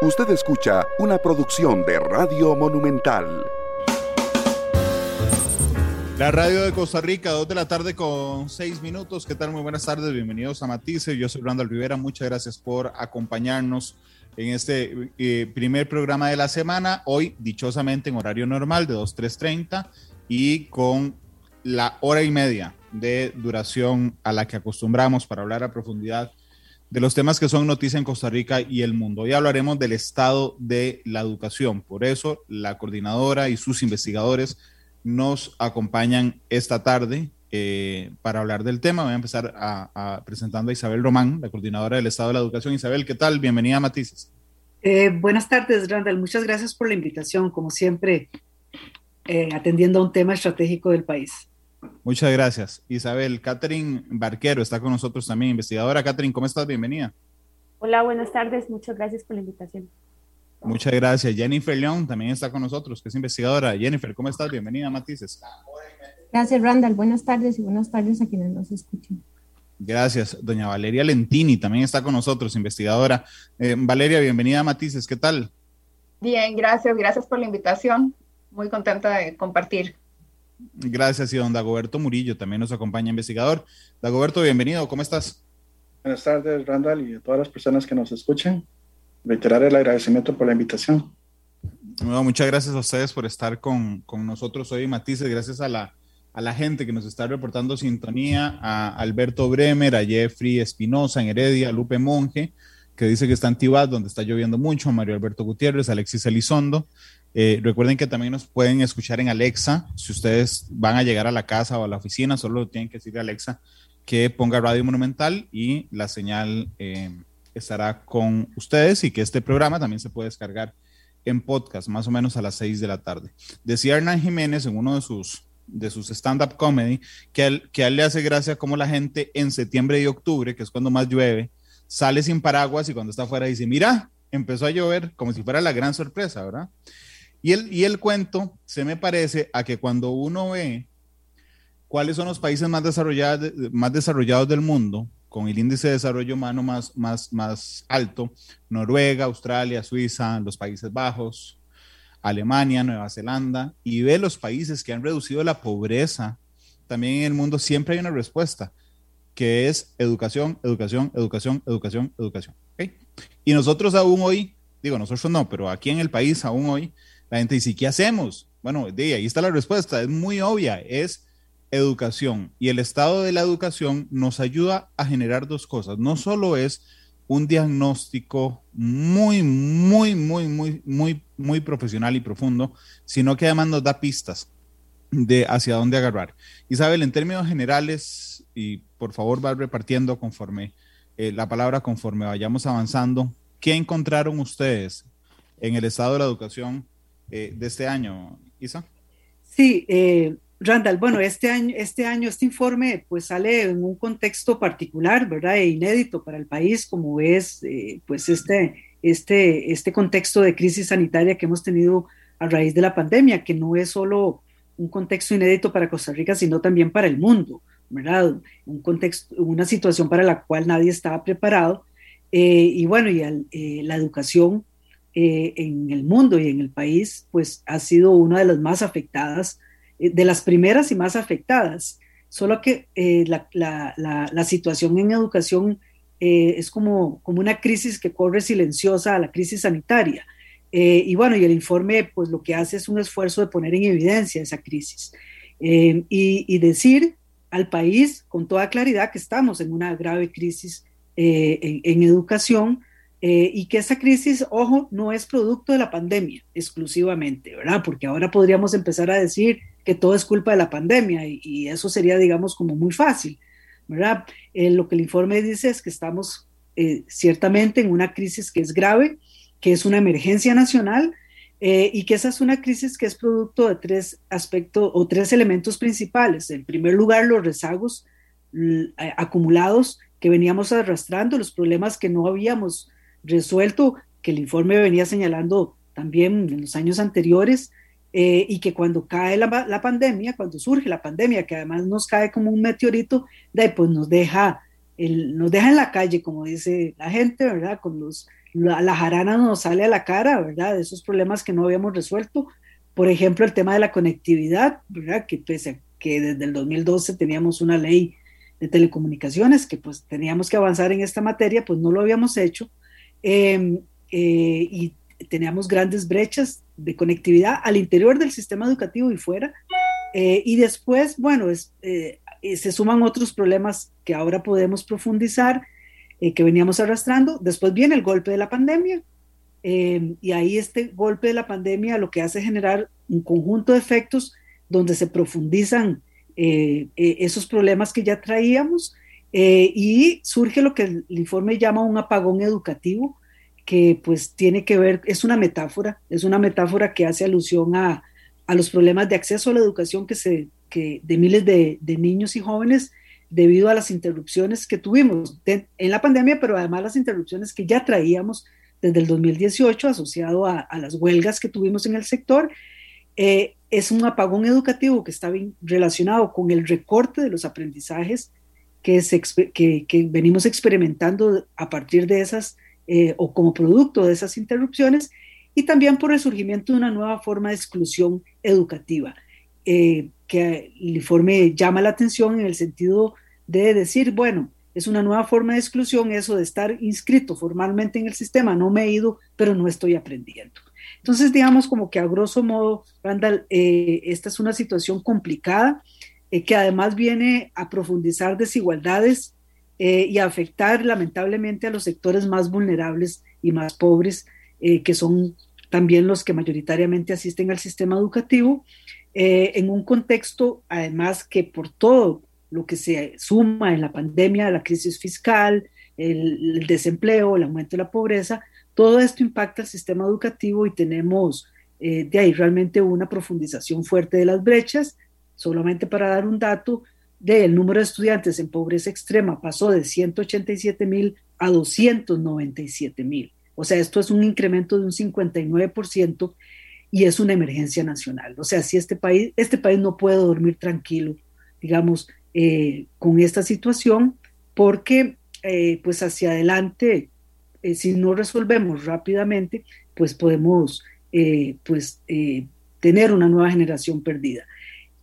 Usted escucha una producción de Radio Monumental. La radio de Costa Rica, dos de la tarde con seis minutos. ¿Qué tal? Muy buenas tardes, bienvenidos a Matices. Yo soy Randall Rivera, muchas gracias por acompañarnos en este eh, primer programa de la semana. Hoy, dichosamente, en horario normal de 2, 3.30 y con la hora y media de duración a la que acostumbramos para hablar a profundidad de los temas que son noticia en Costa Rica y el mundo. Hoy hablaremos del estado de la educación. Por eso, la coordinadora y sus investigadores nos acompañan esta tarde eh, para hablar del tema. Voy a empezar presentando a Isabel Román, la coordinadora del Estado de la Educación. Isabel, ¿qué tal? Bienvenida a Matices. Eh, buenas tardes, Randall. Muchas gracias por la invitación, como siempre, eh, atendiendo a un tema estratégico del país. Muchas gracias. Isabel, Catherine Barquero está con nosotros también, investigadora. Catherine, ¿cómo estás? Bienvenida. Hola, buenas tardes. Muchas gracias por la invitación. Muchas gracias. Jennifer León también está con nosotros, que es investigadora. Jennifer, ¿cómo estás? Bienvenida Matices. Gracias, Randall. Buenas tardes y buenas tardes a quienes nos escuchan. Gracias. Doña Valeria Lentini también está con nosotros, investigadora. Eh, Valeria, bienvenida a Matices. ¿Qué tal? Bien, gracias. Gracias por la invitación. Muy contenta de compartir. Gracias. Y don Dagoberto Murillo también nos acompaña, investigador. Dagoberto, bienvenido. ¿Cómo estás? Buenas tardes, Randall, y a todas las personas que nos escuchan reiterar el agradecimiento por la invitación. muchas gracias a ustedes por estar con, con nosotros hoy, Matices. Gracias a la, a la gente que nos está reportando sintonía, a Alberto Bremer, a Jeffrey Espinosa en Heredia, a Lupe Monge, que dice que está en Tibás, donde está lloviendo mucho, a Mario Alberto Gutiérrez, a Alexis Elizondo. Eh, recuerden que también nos pueden escuchar en Alexa. Si ustedes van a llegar a la casa o a la oficina, solo tienen que decirle a Alexa que ponga Radio Monumental y la señal eh, estará con ustedes y que este programa también se puede descargar en podcast, más o menos a las 6 de la tarde. Decía Hernán Jiménez en uno de sus, de sus stand-up comedy que, él, que a él le hace gracia como la gente en septiembre y octubre, que es cuando más llueve, sale sin paraguas y cuando está afuera dice, mira, empezó a llover, como si fuera la gran sorpresa, ¿verdad? Y el, y el cuento se me parece a que cuando uno ve cuáles son los países más desarrollados, más desarrollados del mundo, con el índice de desarrollo humano más, más, más alto, Noruega, Australia, Suiza, los Países Bajos, Alemania, Nueva Zelanda, y ve los países que han reducido la pobreza, también en el mundo siempre hay una respuesta, que es educación, educación, educación, educación, educación. Y nosotros aún hoy, digo nosotros no, pero aquí en el país aún hoy, la gente dice, ¿qué hacemos? Bueno, de ahí está la respuesta, es muy obvia, es educación. Y el estado de la educación nos ayuda a generar dos cosas. No solo es un diagnóstico muy, muy, muy, muy, muy, muy profesional y profundo, sino que además nos da pistas de hacia dónde agarrar. Isabel, en términos generales, y por favor va repartiendo conforme eh, la palabra, conforme vayamos avanzando, ¿qué encontraron ustedes en el estado de la educación eh, de este año, Isa? Sí, eh, Randall, bueno, este año, este año, este informe pues sale en un contexto particular, ¿verdad? E inédito para el país, como es eh, pues este, este, este contexto de crisis sanitaria que hemos tenido a raíz de la pandemia, que no es solo un contexto inédito para Costa Rica, sino también para el mundo, ¿verdad? Un contexto, una situación para la cual nadie estaba preparado. Eh, y bueno, y eh, la educación en el mundo y en el país, pues ha sido una de las más afectadas eh, de las primeras y más afectadas. Solo que eh, la, situación en educación eh, es como, como una crisis que corre silenciosa a la crisis sanitaria. y bueno, y el informe pues lo que hace es un esfuerzo de poner en evidencia esa crisis y, decir al país con toda claridad que estamos en una grave crisis en, educación y que esa crisis, ojo, no es producto de la pandemia exclusivamente, ¿verdad? Porque ahora podríamos empezar a decir que todo es culpa de la pandemia y, eso sería, digamos, como muy fácil, ¿verdad? Eh, lo que el informe dice es que estamos eh, ciertamente en una crisis que es grave, que es una emergencia nacional eh, y que esa es una crisis que es producto de tres aspectos o tres elementos principales. En primer lugar, los rezagos acumulados que veníamos arrastrando, los problemas que no habíamos resuelto, que el informe venía señalando también en los años anteriores, eh, y que cuando cae la, la, pandemia, cuando surge la pandemia, que además nos cae como un meteorito, de, pues nos deja nos deja en la calle, como dice la gente, ¿verdad? Con los, la, jarana nos sale a la cara, ¿verdad? De esos problemas que no habíamos resuelto. Por ejemplo, el tema de la conectividad, ¿verdad? Que pese a que desde el 2012 teníamos una ley de telecomunicaciones, que pues teníamos que avanzar en esta materia, pues no lo habíamos hecho. Em, eh, y teníamos grandes brechas de conectividad al interior del sistema educativo y fuera. Eh, y después, bueno, es, eh, se suman otros problemas que ahora podemos profundizar, que veníamos arrastrando. Después viene el golpe de la pandemia. Em, y ahí este golpe de la pandemia lo que hace es generar un conjunto de efectos donde se profundizan eh, eh, esos problemas que ya traíamos eh, y surge lo que el informe llama un apagón educativo, que pues tiene que ver, es una metáfora, es una metáfora que hace alusión a, a los problemas de acceso a la educación que se, que de miles de, de niños y jóvenes debido a las interrupciones que tuvimos en la pandemia, pero además las interrupciones que ya traíamos desde el 2018 asociado a, a las huelgas que tuvimos en el sector. Eh, es un apagón educativo que está bien relacionado con el recorte de los aprendizajes que, que, venimos experimentando a partir de esas eh, o como producto de esas interrupciones y también por el surgimiento de una nueva forma de exclusión educativa eh, que el informe llama la atención en el sentido de decir, bueno, es una nueva forma de exclusión eso de estar inscrito formalmente en el sistema, no me he ido, pero no estoy aprendiendo. Entonces, digamos como que a grosso modo, Randall, eh, esta es una situación complicada eh, que además viene a profundizar desigualdades eh, y a afectar lamentablemente a los sectores más vulnerables y más pobres, que son también los que mayoritariamente asisten al sistema educativo, en un contexto además que por todo lo que se suma en la pandemia, la crisis fiscal, el, desempleo, el aumento de la pobreza, todo esto impacta el sistema educativo y tenemos eh, de ahí realmente una profundización fuerte de las brechas. Solamente para dar un dato, del número de estudiantes en pobreza extrema pasó de 187 mil a 297 mil. O sea, esto es un incremento de un 59% y es una emergencia nacional. O sea, si este país, este país no puede dormir tranquilo, digamos, eh, con esta situación, porque eh, pues hacia adelante eh, si no resolvemos rápidamente, pues podemos eh, pues, eh, tener una nueva generación perdida.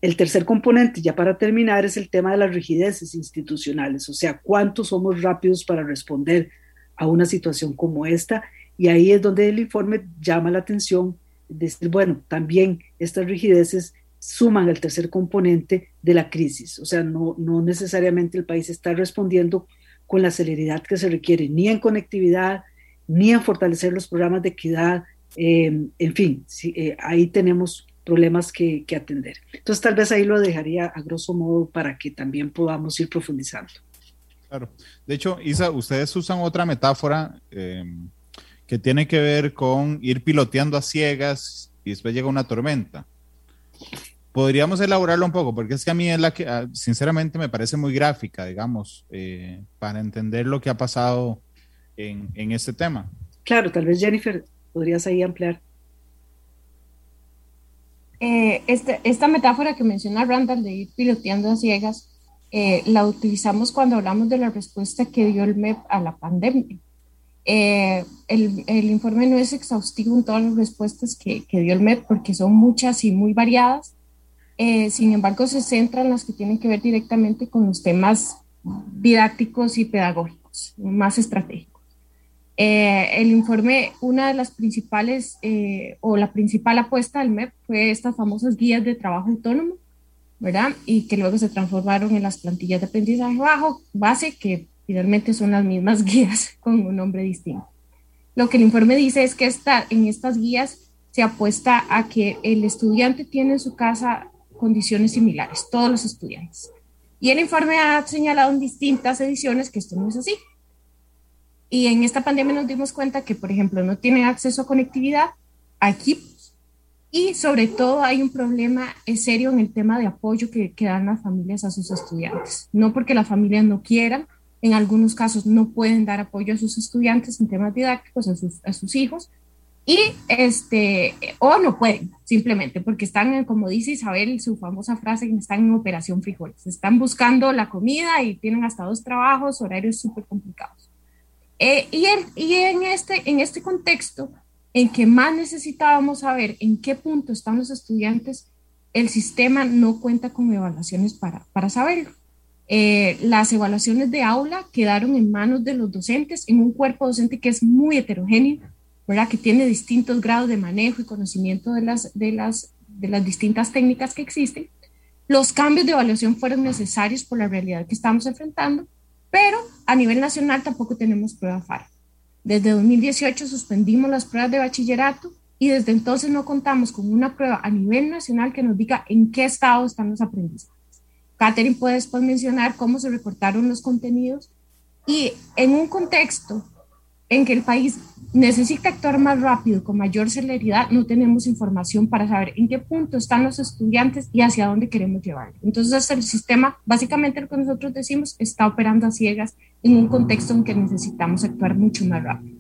El tercer componente, ya para terminar, es el tema de las rigideces institucionales, o sea, cuánto somos rápidos para responder a una situación como esta. Y ahí es donde el informe llama la atención, decir, bueno, también estas rigideces suman el tercer componente de la crisis, o sea, no, no necesariamente el país está respondiendo con la celeridad que se requiere, ni en conectividad, ni en fortalecer los programas de equidad. Eh, en fin, eh, ahí tenemos problemas que, atender. Entonces, tal vez ahí lo dejaría a grosso modo para que también podamos ir profundizando. Claro. De hecho, Isa, ustedes usan otra metáfora eh, que tiene que ver con ir piloteando a ciegas y después llega una tormenta podríamos elaborarlo un poco, porque es que a mí es la que, ah, sinceramente, me parece muy gráfica, digamos, eh, para entender lo que ha pasado en, en, este tema. Claro, tal vez Jennifer, podrías ahí ampliar. Eh, este, esta metáfora que menciona Randall de ir piloteando a ciegas, eh, la utilizamos cuando hablamos de la respuesta que dio el MEP a la pandemia. el, el, informe no es exhaustivo en todas las respuestas que, que, dio el MEP porque son muchas y muy variadas, eh, sin embargo, se centran en las que tienen que ver directamente con los temas didácticos y pedagógicos, más estratégicos. Eh, el informe, una de las principales eh, o la principal apuesta del MEP fue estas famosas guías de trabajo autónomo, ¿verdad? Y que luego se transformaron en las plantillas de aprendizaje bajo, base, que finalmente son las mismas guías con un nombre distinto. Lo que el informe dice es que está, en estas guías se apuesta a que el estudiante tiene en su casa condiciones similares, todos los estudiantes. Y el informe ha señalado en distintas ediciones que esto no es así. Y en esta pandemia nos dimos cuenta que, por ejemplo, no tienen acceso a conectividad, a equipos, y sobre todo hay un problema serio en el tema de apoyo que, que dan las familias a sus estudiantes. No porque las familias no quieran, en algunos casos no pueden dar apoyo a sus estudiantes en temas didácticos, a sus, a sus hijos, Y este, o no pueden, simplemente, porque están, como dice Isabel, su famosa frase, están en operación frijoles. Están buscando la comida y tienen hasta dos trabajos, horarios súper complicados. Eh, y, en, este, en este contexto, en que más necesitábamos saber en qué punto están los estudiantes, el sistema no cuenta con evaluaciones para, para saberlo. Eh, las evaluaciones de aula quedaron en manos de los docentes, en un cuerpo docente que es muy heterogéneo, ¿verdad? que tiene distintos grados de manejo y conocimiento de las, de las, de las distintas técnicas que existen. Los cambios de evaluación fueron necesarios por la realidad que estamos enfrentando, pero a nivel nacional tampoco tenemos prueba FAR. Desde 2018 suspendimos las pruebas de bachillerato y desde entonces no contamos con una prueba a nivel nacional que nos diga en qué estado están los aprendizajes. Catherine puede después mencionar cómo se reportaron los contenidos y en un contexto en que el país necesita actuar más rápido, con mayor celeridad, no tenemos información para saber en qué punto están los estudiantes y hacia dónde queremos llevarlos. Entonces el sistema, básicamente lo que nosotros decimos, está operando a ciegas en un contexto en que necesitamos actuar mucho más rápido.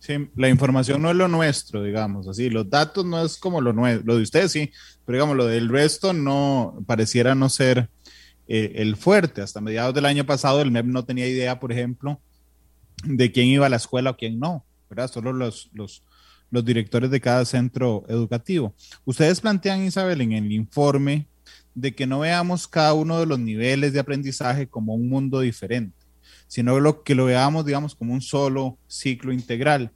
Sí, la información no es lo nuestro, digamos, así, los datos no es como lo nuestro, lo de ustedes sí, pero digamos, lo del resto no pareciera no ser eh, el fuerte. Hasta mediados del año pasado el MEP no tenía idea, por ejemplo, de quién iba a la escuela o quién no, ¿verdad? Solo los, los, los directores de cada centro educativo. Ustedes plantean, Isabel, en el informe de que no veamos cada uno de los niveles de aprendizaje como un mundo diferente sino lo, que lo veamos, digamos, como un solo ciclo integral.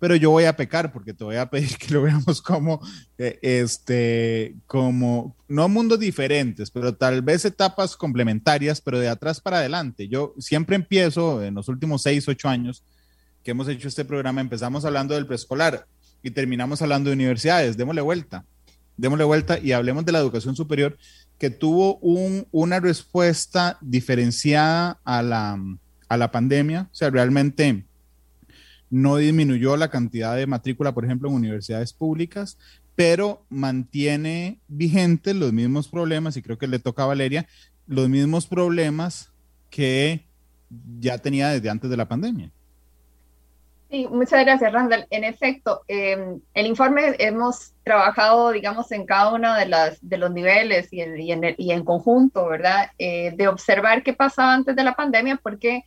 Pero yo voy a pecar porque te voy a pedir que lo veamos como, eh, este, como, no mundos diferentes, pero tal vez etapas complementarias, pero de atrás para adelante. Yo siempre empiezo, en los últimos seis, ocho años que hemos hecho este programa, empezamos hablando del preescolar y terminamos hablando de universidades. Démosle vuelta, démosle vuelta y hablemos de la educación superior que tuvo un, una respuesta diferenciada a la, a la pandemia, o sea, realmente no disminuyó la cantidad de matrícula, por ejemplo, en universidades públicas, pero mantiene vigentes los mismos problemas, y creo que le toca a Valeria, los mismos problemas que ya tenía desde antes de la pandemia. Sí, muchas gracias, Randall. En efecto, em, el informe hemos trabajado, digamos, en cada uno de, los niveles y en, y en, conjunto, ¿verdad? Eh, de observar qué pasaba antes de la pandemia, porque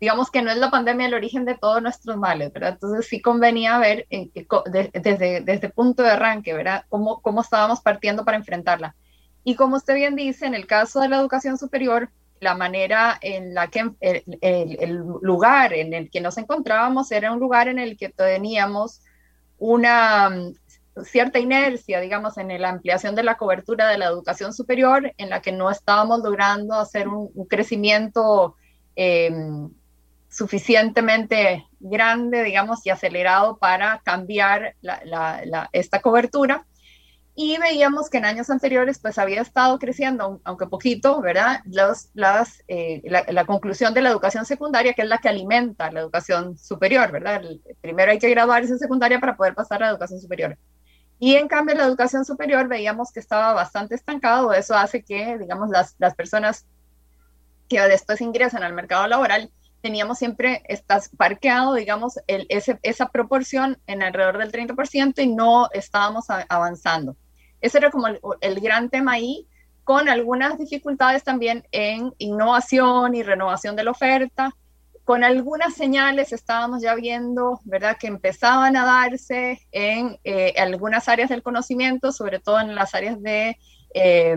digamos que no es la pandemia el origen de todos nuestros males, ¿verdad? Entonces sí convenía ver desde, desde punto de arranque, ¿verdad? Cómo, cómo estábamos partiendo para enfrentarla. Y como usted bien dice, en el caso de la educación superior, la manera en la que el, el, lugar en el que nos encontrábamos era un lugar en el que teníamos una mm, cierta inercia, digamos, en la ampliación de la cobertura de la educación superior, en la que no estábamos logrando hacer un, crecimiento eh, suficientemente grande, digamos, y acelerado para cambiar esta cobertura. Y veíamos que en años anteriores, pues había estado creciendo, aunque poquito, ¿verdad? Los, las, eh, la, conclusión de la educación secundaria, que es la que alimenta la educación superior, ¿verdad? primero hay que graduarse en secundaria para poder pasar a la educación superior. Y en cambio, la educación superior veíamos que estaba bastante estancado. Eso hace que, digamos, las, las personas que después ingresan al mercado laboral teníamos siempre, estás parqueado, digamos, el, ese, esa proporción en alrededor del 30% y no estábamos avanzando. Ese era como el, gran tema ahí, con algunas dificultades también en innovación y renovación de la oferta, con algunas señales estábamos ya viendo, ¿verdad?, que empezaban a darse en eh, algunas áreas del conocimiento, sobre todo en las áreas de eh,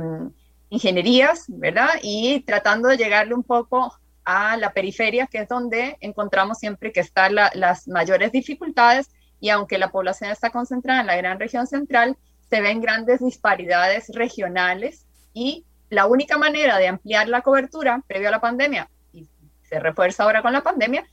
ingenierías, ¿verdad? Y tratando de llegarle un poco a la periferia, que es donde encontramos siempre que están las mayores dificultades y aunque la población está concentrada en la gran región central, se ven grandes disparidades regionales y la única manera de ampliar la cobertura previo a la pandemia, y se refuerza ahora con la pandemia,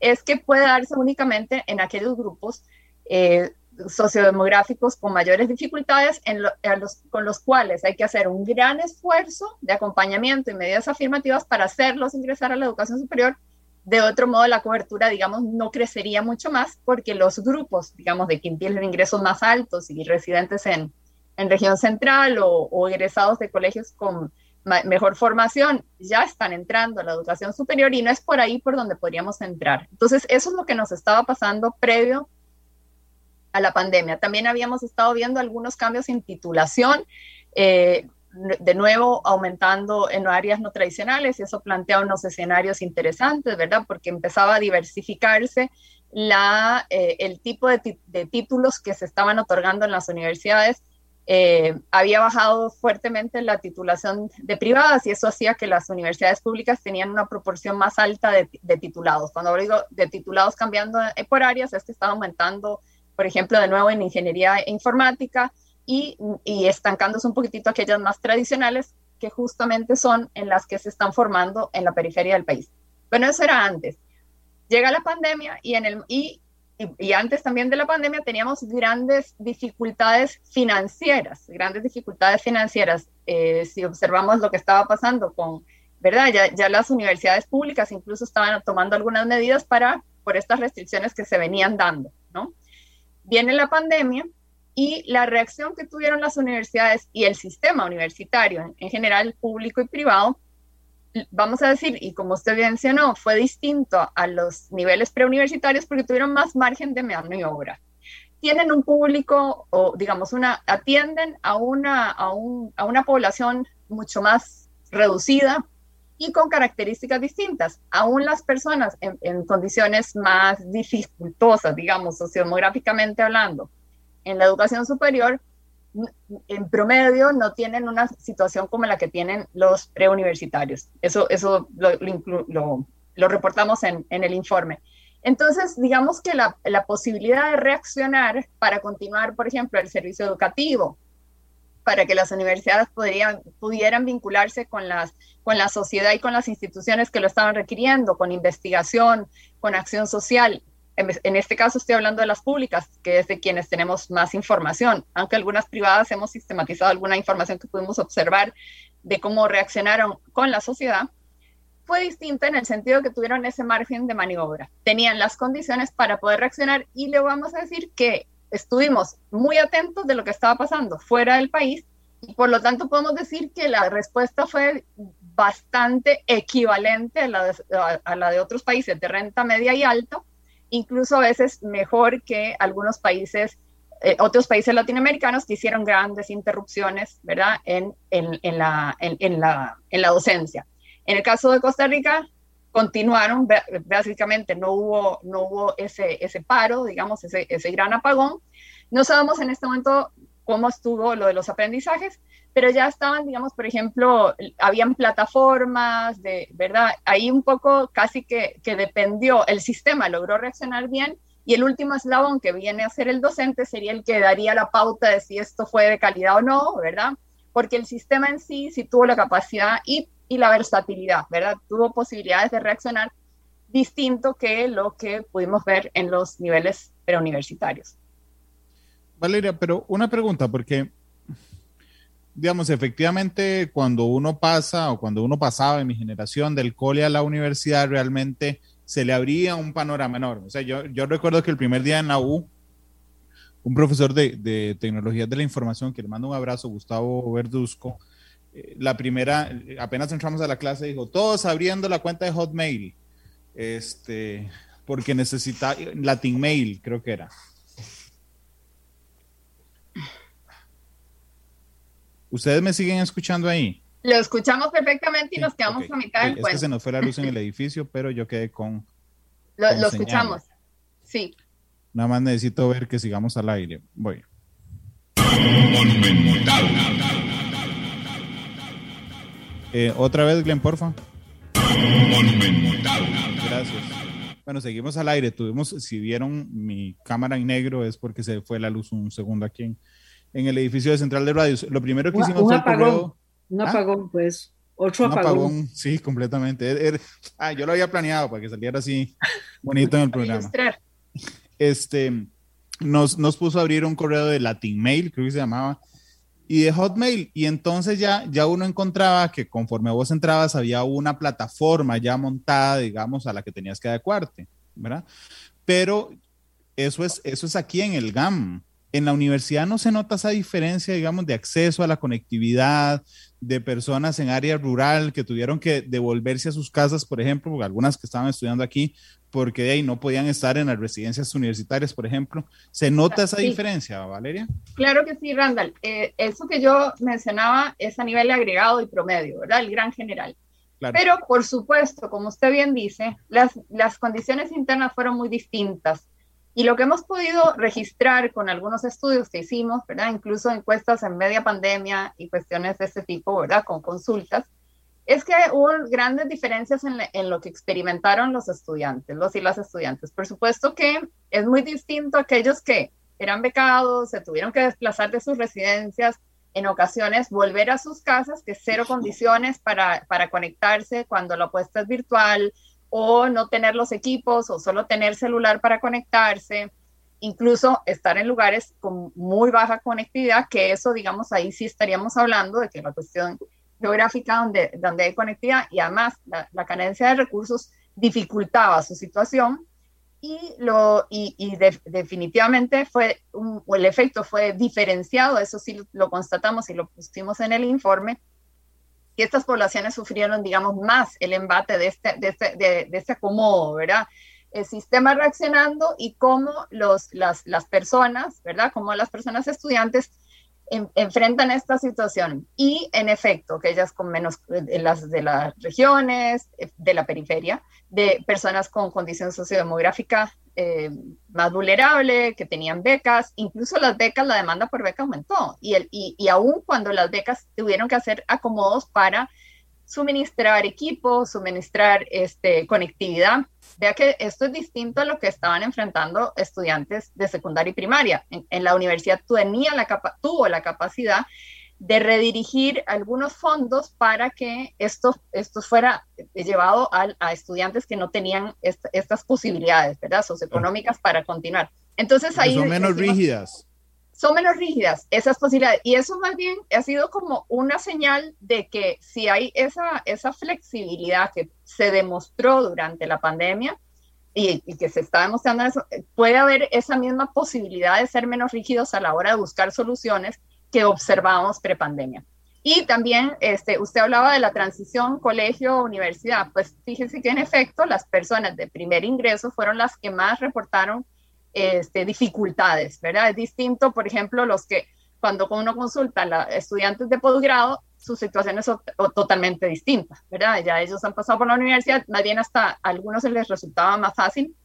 es que puede darse únicamente en aquellos grupos eh, sociodemográficos con mayores dificultades en los, con los cuales hay que hacer un gran esfuerzo de acompañamiento y medidas afirmativas para hacerlos ingresar a la educación superior. De otro modo, la cobertura, digamos, no crecería mucho más porque los grupos, digamos, de quien tienen ingresos más altos y residentes en, en región central o, o egresados de colegios con mejor formación ya están entrando a la educación superior y no es por ahí por donde podríamos entrar. Entonces, eso es lo que nos estaba pasando previo a la pandemia. También habíamos estado viendo algunos cambios en titulación. Eh, de nuevo aumentando en áreas no tradicionales y eso plantea unos escenarios interesantes, ¿verdad? Porque empezaba a diversificarse la, eh, el tipo de, de, títulos que se estaban otorgando en las universidades. Eh, había bajado fuertemente la titulación de privadas y eso hacía que las universidades públicas tenían una proporción más alta de, de titulados. Cuando digo de titulados cambiando por áreas, es que estaba aumentando, por ejemplo, de nuevo en ingeniería informática, y, estancándose un poquitito aquellas más tradicionales que justamente son en las que se están formando en la periferia del país. Bueno, eso era antes. Llega la pandemia y, en el, y, y, antes también de la pandemia teníamos grandes dificultades financieras, grandes dificultades financieras. Eh, si observamos lo que estaba pasando con, ¿verdad? Ya, ya las universidades públicas incluso estaban tomando algunas medidas para, por estas restricciones que se venían dando, ¿no? Viene la pandemia y la reacción que tuvieron las universidades y el sistema universitario en, general, público y privado, vamos a decir, y como usted mencionó, fue distinto a los niveles preuniversitarios porque tuvieron más margen de maniobra. Tienen un público, o digamos, una, atienden a una, a, una población mucho más reducida y con características distintas. Aún las personas en, condiciones más dificultosas, digamos, sociodemográficamente hablando, en la educación superior, en promedio, no tienen una situación como la que tienen los preuniversitarios. Eso, eso lo, lo, reportamos en, en, el informe. Entonces, digamos que la, la, posibilidad de reaccionar para continuar, por ejemplo, el servicio educativo, para que las universidades podrían, pudieran vincularse con, las, con la sociedad y con las instituciones que lo estaban requiriendo, con investigación, con acción social, en este caso estoy hablando de las públicas, que es de quienes tenemos más información, aunque algunas privadas hemos sistematizado alguna información que pudimos observar de cómo reaccionaron con la sociedad, fue distinta en el sentido que tuvieron ese margen de maniobra, tenían las condiciones para poder reaccionar y le vamos a decir que estuvimos muy atentos de lo que estaba pasando fuera del país y por lo tanto podemos decir que la respuesta fue bastante equivalente a la de, a la de otros países de renta media y alta, incluso a veces mejor que algunos países, eh, otros países latinoamericanos que hicieron grandes interrupciones, ¿verdad?, en, en, en la, en, la, en la docencia. En el caso de Costa Rica, continuaron, básicamente no hubo, no hubo ese, ese paro, digamos, ese, ese gran apagón. No sabemos en este momento cómo estuvo lo de los aprendizajes, pero ya estaban, digamos, por ejemplo, habían plataformas, de, ¿verdad? Ahí un poco casi que, que dependió, el sistema logró reaccionar bien y el último eslabón que viene a ser el docente sería el que daría la pauta de si esto fue de calidad o no, ¿verdad? Porque el sistema en sí sí tuvo la capacidad y, y la versatilidad, ¿verdad? Tuvo posibilidades de reaccionar distinto que lo que pudimos ver en los niveles preuniversitarios. Valeria, pero una pregunta, porque digamos, efectivamente, cuando uno pasa o cuando uno pasaba en mi generación del cole a la universidad, realmente se le abría un panorama enorme. O sea, yo, recuerdo que el primer día en la U, un profesor de, de tecnologías de la información, que le mando un abrazo, Gustavo Verduzco, la primera, apenas entramos a la clase, dijo, todos abriendo la cuenta de Hotmail, este, porque necesita Latin Mail, creo que era. ¿Ustedes me siguen escuchando ahí? Lo escuchamos perfectamente y nos quedamos a mitad del Es que se nos fue la luz en el edificio, pero yo quedé con. Lo, escuchamos. Sí. Nada más necesito ver que sigamos al aire. Voy. Eh, Otra vez, Glenn, porfa. Gracias. Bueno, seguimos al aire. Tuvimos, si vieron mi cámara en negro, es porque se fue la luz un segundo aquí en, en el edificio de Central de Radios. Lo primero que hicimos fue apagón, Un ¿Ah? apagón, pues. Otro un apagón. Sí, completamente. Er, er, ah, yo lo había planeado para que saliera así bonito en el programa. Este, nos, nos puso a abrir un correo de Latin Mail, creo que se llamaba, y de Hotmail. Y entonces ya, ya uno encontraba que conforme vos entrabas había una plataforma ya montada, digamos, a la que tenías que adecuarte, ¿verdad? Pero eso es, eso es aquí en el GAM en la universidad no se nota esa diferencia, digamos, de acceso a la conectividad, de personas en área rural que tuvieron que devolverse a sus casas, por ejemplo, algunas que estaban estudiando aquí, porque de ahí no podían estar en las residencias universitarias, por ejemplo. ¿Se nota esa diferencia, Valeria? Claro que sí, Randall. Eh, eso que yo mencionaba es a nivel agregado y promedio, ¿verdad? El gran general. Pero, por supuesto, como usted bien dice, las, las condiciones internas fueron muy distintas. Y lo que hemos podido registrar con algunos estudios que hicimos, ¿verdad? Incluso encuestas en media pandemia y cuestiones de este tipo, ¿verdad? Con consultas, es que hubo grandes diferencias en, en, lo que experimentaron los estudiantes, los y las estudiantes. Por supuesto que es muy distinto a aquellos que eran becados, se tuvieron que desplazar de sus residencias, en ocasiones volver a sus casas, que cero condiciones para, para conectarse cuando la apuesta es virtual, o no tener los equipos o solo tener celular para conectarse, incluso estar en lugares con muy baja conectividad, que eso, digamos, ahí sí estaríamos hablando de que la cuestión geográfica donde, donde hay conectividad y además la, carencia de recursos dificultaba su situación y, lo, y, definitivamente fue el efecto fue diferenciado, eso sí lo constatamos y lo pusimos en el informe, que estas poblaciones sufrieron, digamos, más el embate de este, de este, de, este acomodo, ¿verdad? El sistema reaccionando y cómo los, las, las personas, ¿verdad? Cómo las personas estudiantes enfrentan esta situación. Y en efecto, que ellas con menos, de las, de las regiones, de la periferia, de personas con condición sociodemográfica eh, más vulnerable, que tenían becas, incluso las becas, la demanda por beca aumentó y, el, y, y aún cuando las becas tuvieron que hacer acomodos para suministrar equipos, suministrar este, conectividad. Vea que esto es distinto a lo que estaban enfrentando estudiantes de secundaria y primaria. En, en la universidad tenía la tuvo la capacidad de redirigir algunos fondos para que esto, esto fuera llevado a, a estudiantes que no tenían estas posibilidades, ¿verdad? Socioeconómicas para continuar. Entonces ahí... Son menos rígidas. Son menos rígidas esas posibilidades. Y eso más bien ha sido como una señal de que si hay esa, esa flexibilidad que se demostró durante la pandemia, y, y, que se está demostrando eso, puede haber esa misma posibilidad de ser menos rígidos a la hora de buscar soluciones que observamos prepandemia. Y también este, usted hablaba de la transición colegio-universidad. Pues fíjese que en efecto las personas de primer ingreso fueron las que más reportaron este, dificultades, ¿verdad? Es distinto, por ejemplo, los que cuando uno consulta a estudiantes de posgrado, su situación es totalmente distinta, ¿verdad? Ya ellos han pasado por la universidad, más bien hasta a algunos se les resultaba más fácil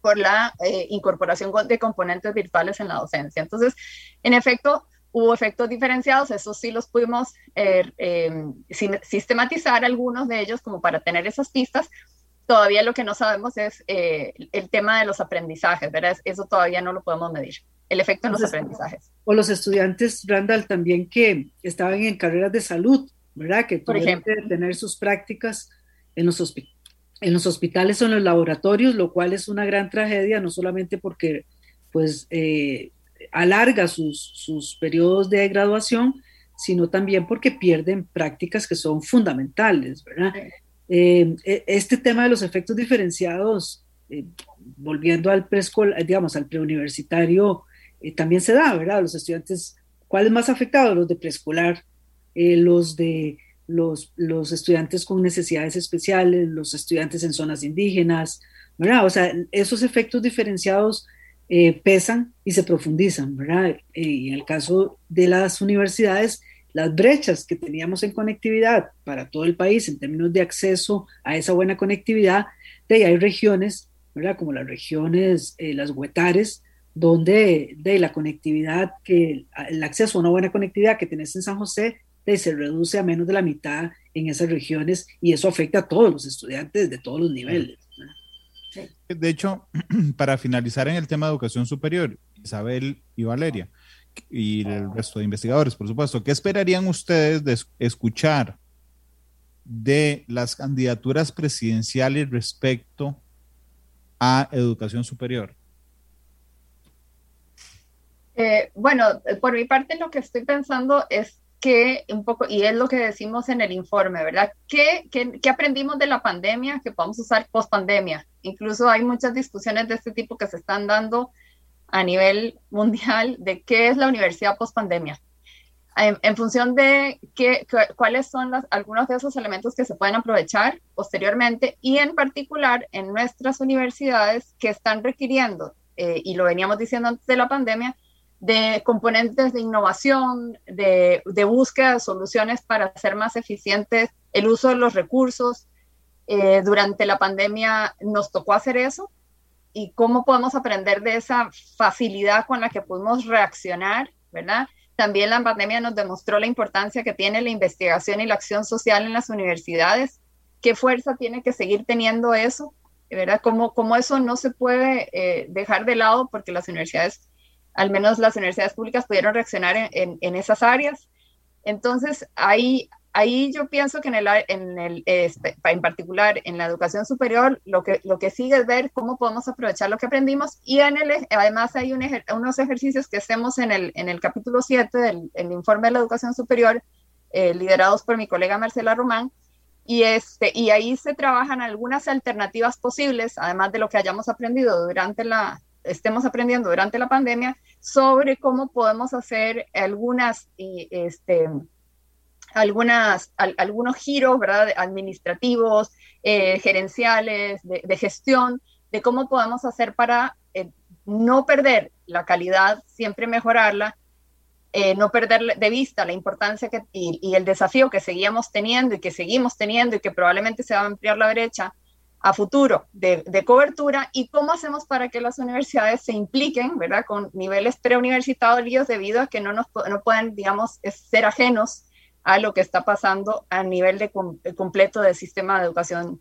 por la eh, incorporación de componentes virtuales en la docencia. Entonces, en efecto, Hubo efectos diferenciados, esos sí los pudimos eh, em, sistematizar algunos de ellos como para tener esas pistas. Todavía lo que no sabemos es eh, el tema de los aprendizajes, ¿verdad? Eso todavía no lo podemos medir, el efecto en los aprendizajes. O los estudiantes, Randall, también que estaban en carreras de salud, ¿verdad? Que tuvieron que tener sus prácticas en los, en los hospitales o en los laboratorios, lo cual es una gran tragedia, no solamente porque pues eh, alarga sus, sus periodos de graduación, sino también porque pierden prácticas que son fundamentales, ¿verdad? Eh, e, este tema de los efectos diferenciados, eh, volviendo al preescolar, digamos, al preuniversitario, eh, también se da, ¿verdad? Los estudiantes, ¿cuáles más afectados? Los de preescolar, los de los, estudiantes con necesidades especiales, los estudiantes en zonas indígenas, ¿verdad? O sea, esos efectos diferenciados eh, pesan y se profundizan, ¿verdad? Eh, y en el caso de las universidades, las brechas que teníamos en conectividad para todo el país en términos de acceso a esa buena conectividad, de ahí hay regiones, ¿verdad? Como las regiones, eh, las huetares, donde de la conectividad, que el acceso a una buena conectividad que tenés en San José, de, se reduce a menos de la mitad en esas regiones y eso afecta a todos los estudiantes de todos los niveles. De hecho, para finalizar en el tema de educación superior, Isabel y Valeria, y el resto de investigadores, por supuesto, ¿qué esperarían ustedes de escuchar de las candidaturas presidenciales respecto a educación superior? Eh, bueno, por mi parte lo que estoy pensando es que un poco, y es lo que decimos en el informe, ¿verdad? ¿Qué, qué, aprendimos de la pandemia que podemos usar post pandemia? Incluso hay muchas discusiones de este tipo que se están dando a nivel mundial de qué es la universidad post pandemia. En, función de qué, cuáles son algunos de esos elementos que se pueden aprovechar posteriormente y en particular en nuestras universidades que están requiriendo, eh, y lo veníamos diciendo antes de la pandemia, de componentes de innovación, de, de, búsqueda de soluciones para hacer más eficientes el uso de los recursos. Eh, durante la pandemia nos tocó hacer eso y cómo podemos aprender de esa facilidad con la que pudimos reaccionar, ¿verdad? También la pandemia nos demostró la importancia que tiene la investigación y la acción social en las universidades, qué fuerza tiene que seguir teniendo eso, ¿verdad? Cómo, cómo eso no se puede eh, dejar de lado porque las universidades al menos las universidades públicas pudieron reaccionar en, en, esas áreas. Entonces, ahí, ahí yo pienso que en, el, en, el, este, en particular en la educación superior, lo que, lo que sigue es ver cómo podemos aprovechar lo que aprendimos y en el, además hay un unos ejercicios que hacemos en el, en el capítulo 7 del informe de la educación superior, eh, liderados por mi colega Marcela Román, y, este, y ahí se trabajan algunas alternativas posibles, además de lo que hayamos aprendido durante la, estemos aprendiendo durante la pandemia sobre cómo podemos hacer algunas, este, algunas, algunos giros ¿verdad? administrativos, eh, gerenciales, de, gestión, de cómo podemos hacer para eh, no perder la calidad, siempre mejorarla, eh, no perder de vista la importancia que, y, y, el desafío que seguíamos teniendo y que seguimos teniendo y que probablemente se va a ampliar la brecha a futuro de, cobertura y cómo hacemos para que las universidades se impliquen, ¿verdad? Con niveles preuniversitarios debido a que no, nos, no pueden, digamos, ser ajenos a lo que está pasando a nivel de, completo del sistema de educación,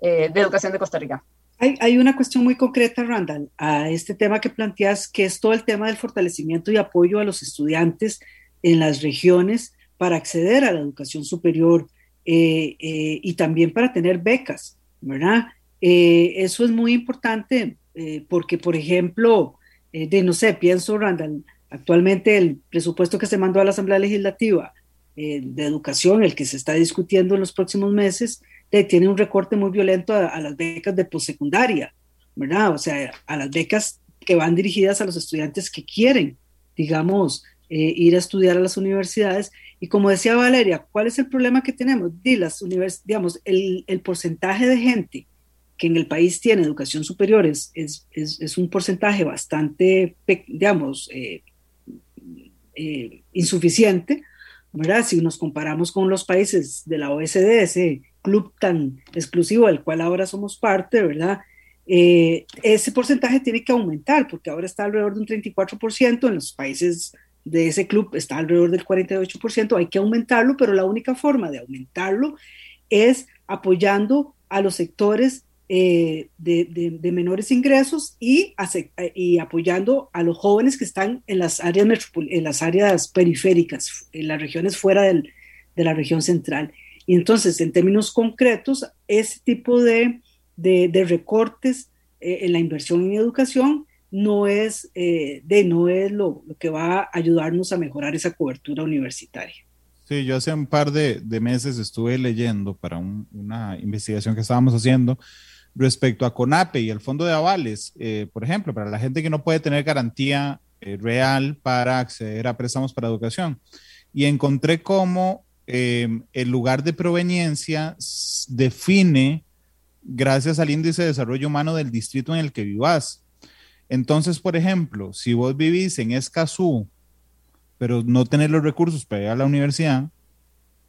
eh, de educación de Costa Rica. Hay, hay, una cuestión muy concreta, Randall, a este tema que planteas, que es todo el tema del fortalecimiento y apoyo a los estudiantes en las regiones para acceder a la educación superior eh, eh, y también para tener becas. ¿verdad? Eh, eso es muy importante eh, porque, por ejemplo, eh, de no sé, pienso, Randall, actualmente el presupuesto que se mandó a la Asamblea Legislativa de Educación, el que se está discutiendo en los próximos meses, tiene un recorte muy violento a, las becas de postsecundaria, ¿verdad? O sea, a las becas que van dirigidas a los estudiantes que quieren, digamos, ir a estudiar a las universidades y como decía Valeria, ¿cuál es el problema que tenemos? las digamos, el, el, porcentaje de gente que en el país tiene educación superior es, es, es, un porcentaje bastante, digamos, eh, eh, insuficiente, ¿verdad? Si nos comparamos con los países de la OSD, ese club tan exclusivo del cual ahora somos parte, ¿verdad? Eh, ese porcentaje tiene que aumentar porque ahora está alrededor de un 34% en los países de ese club está alrededor del 48%, hay que aumentarlo, pero la única forma de aumentarlo es apoyando a los sectores eh, de, menores ingresos y, y, apoyando a los jóvenes que están en las áreas, en las áreas periféricas, en las regiones fuera de la región central. Y entonces, en términos concretos, ese tipo de, recortes eh, en la inversión en educación no es, eh, de, no es lo, que va a ayudarnos a mejorar esa cobertura universitaria. Sí, yo hace un par de, meses estuve leyendo para una investigación que estábamos haciendo respecto a CONAPE y el fondo de avales, eh, por ejemplo, para la gente que no puede tener garantía eh, real para acceder a préstamos para educación. Y encontré cómo el lugar de proveniencia define, gracias al índice de desarrollo humano del distrito en el que vivas. Entonces, por ejemplo, si vos vivís en Escazú, pero no tenés los recursos para ir a la universidad,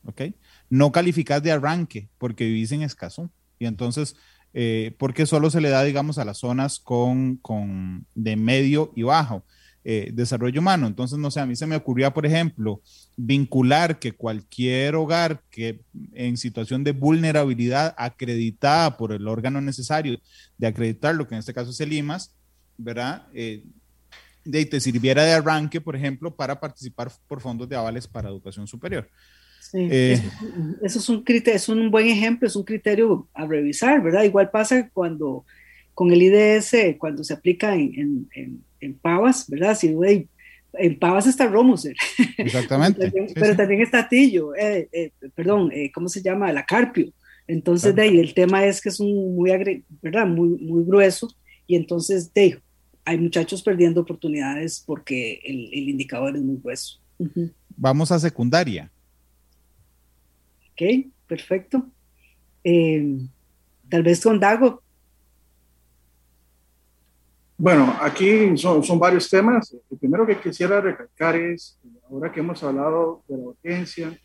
¿ok? No calificás de arranque porque vivís en Escazú. Y entonces, eh, porque solo se le da, digamos, a las zonas con, con de medio y bajo eh, desarrollo humano. Entonces, no sé, a mí se me ocurría, por ejemplo, vincular que cualquier hogar que en situación de vulnerabilidad acreditada por el órgano necesario de acreditar lo que en este caso es el IMAS, ¿verdad? Eh, de, te sirviera de arranque, por ejemplo, para participar por fondos de avales para educación superior. Sí, eh, eso, es un criterio, es un buen ejemplo, es un criterio a revisar, ¿verdad? Igual pasa cuando con el IDS, cuando se aplica en, en, en, Pavas, ¿verdad? Si, güey, en Pavas está Romoser. Exactamente. pero, también, está Tillo, eh, eh, perdón, ¿cómo se llama? La Carpio. Entonces, de ahí el tema es que es un muy, ¿verdad? Muy, muy grueso y entonces, de hay muchachos perdiendo oportunidades porque el, el indicador es muy grueso. Vamos a secundaria. Ok, perfecto. Eh, tal vez con Dago. Bueno, aquí son, varios temas. El primero que quisiera recalcar es, ahora que hemos hablado de la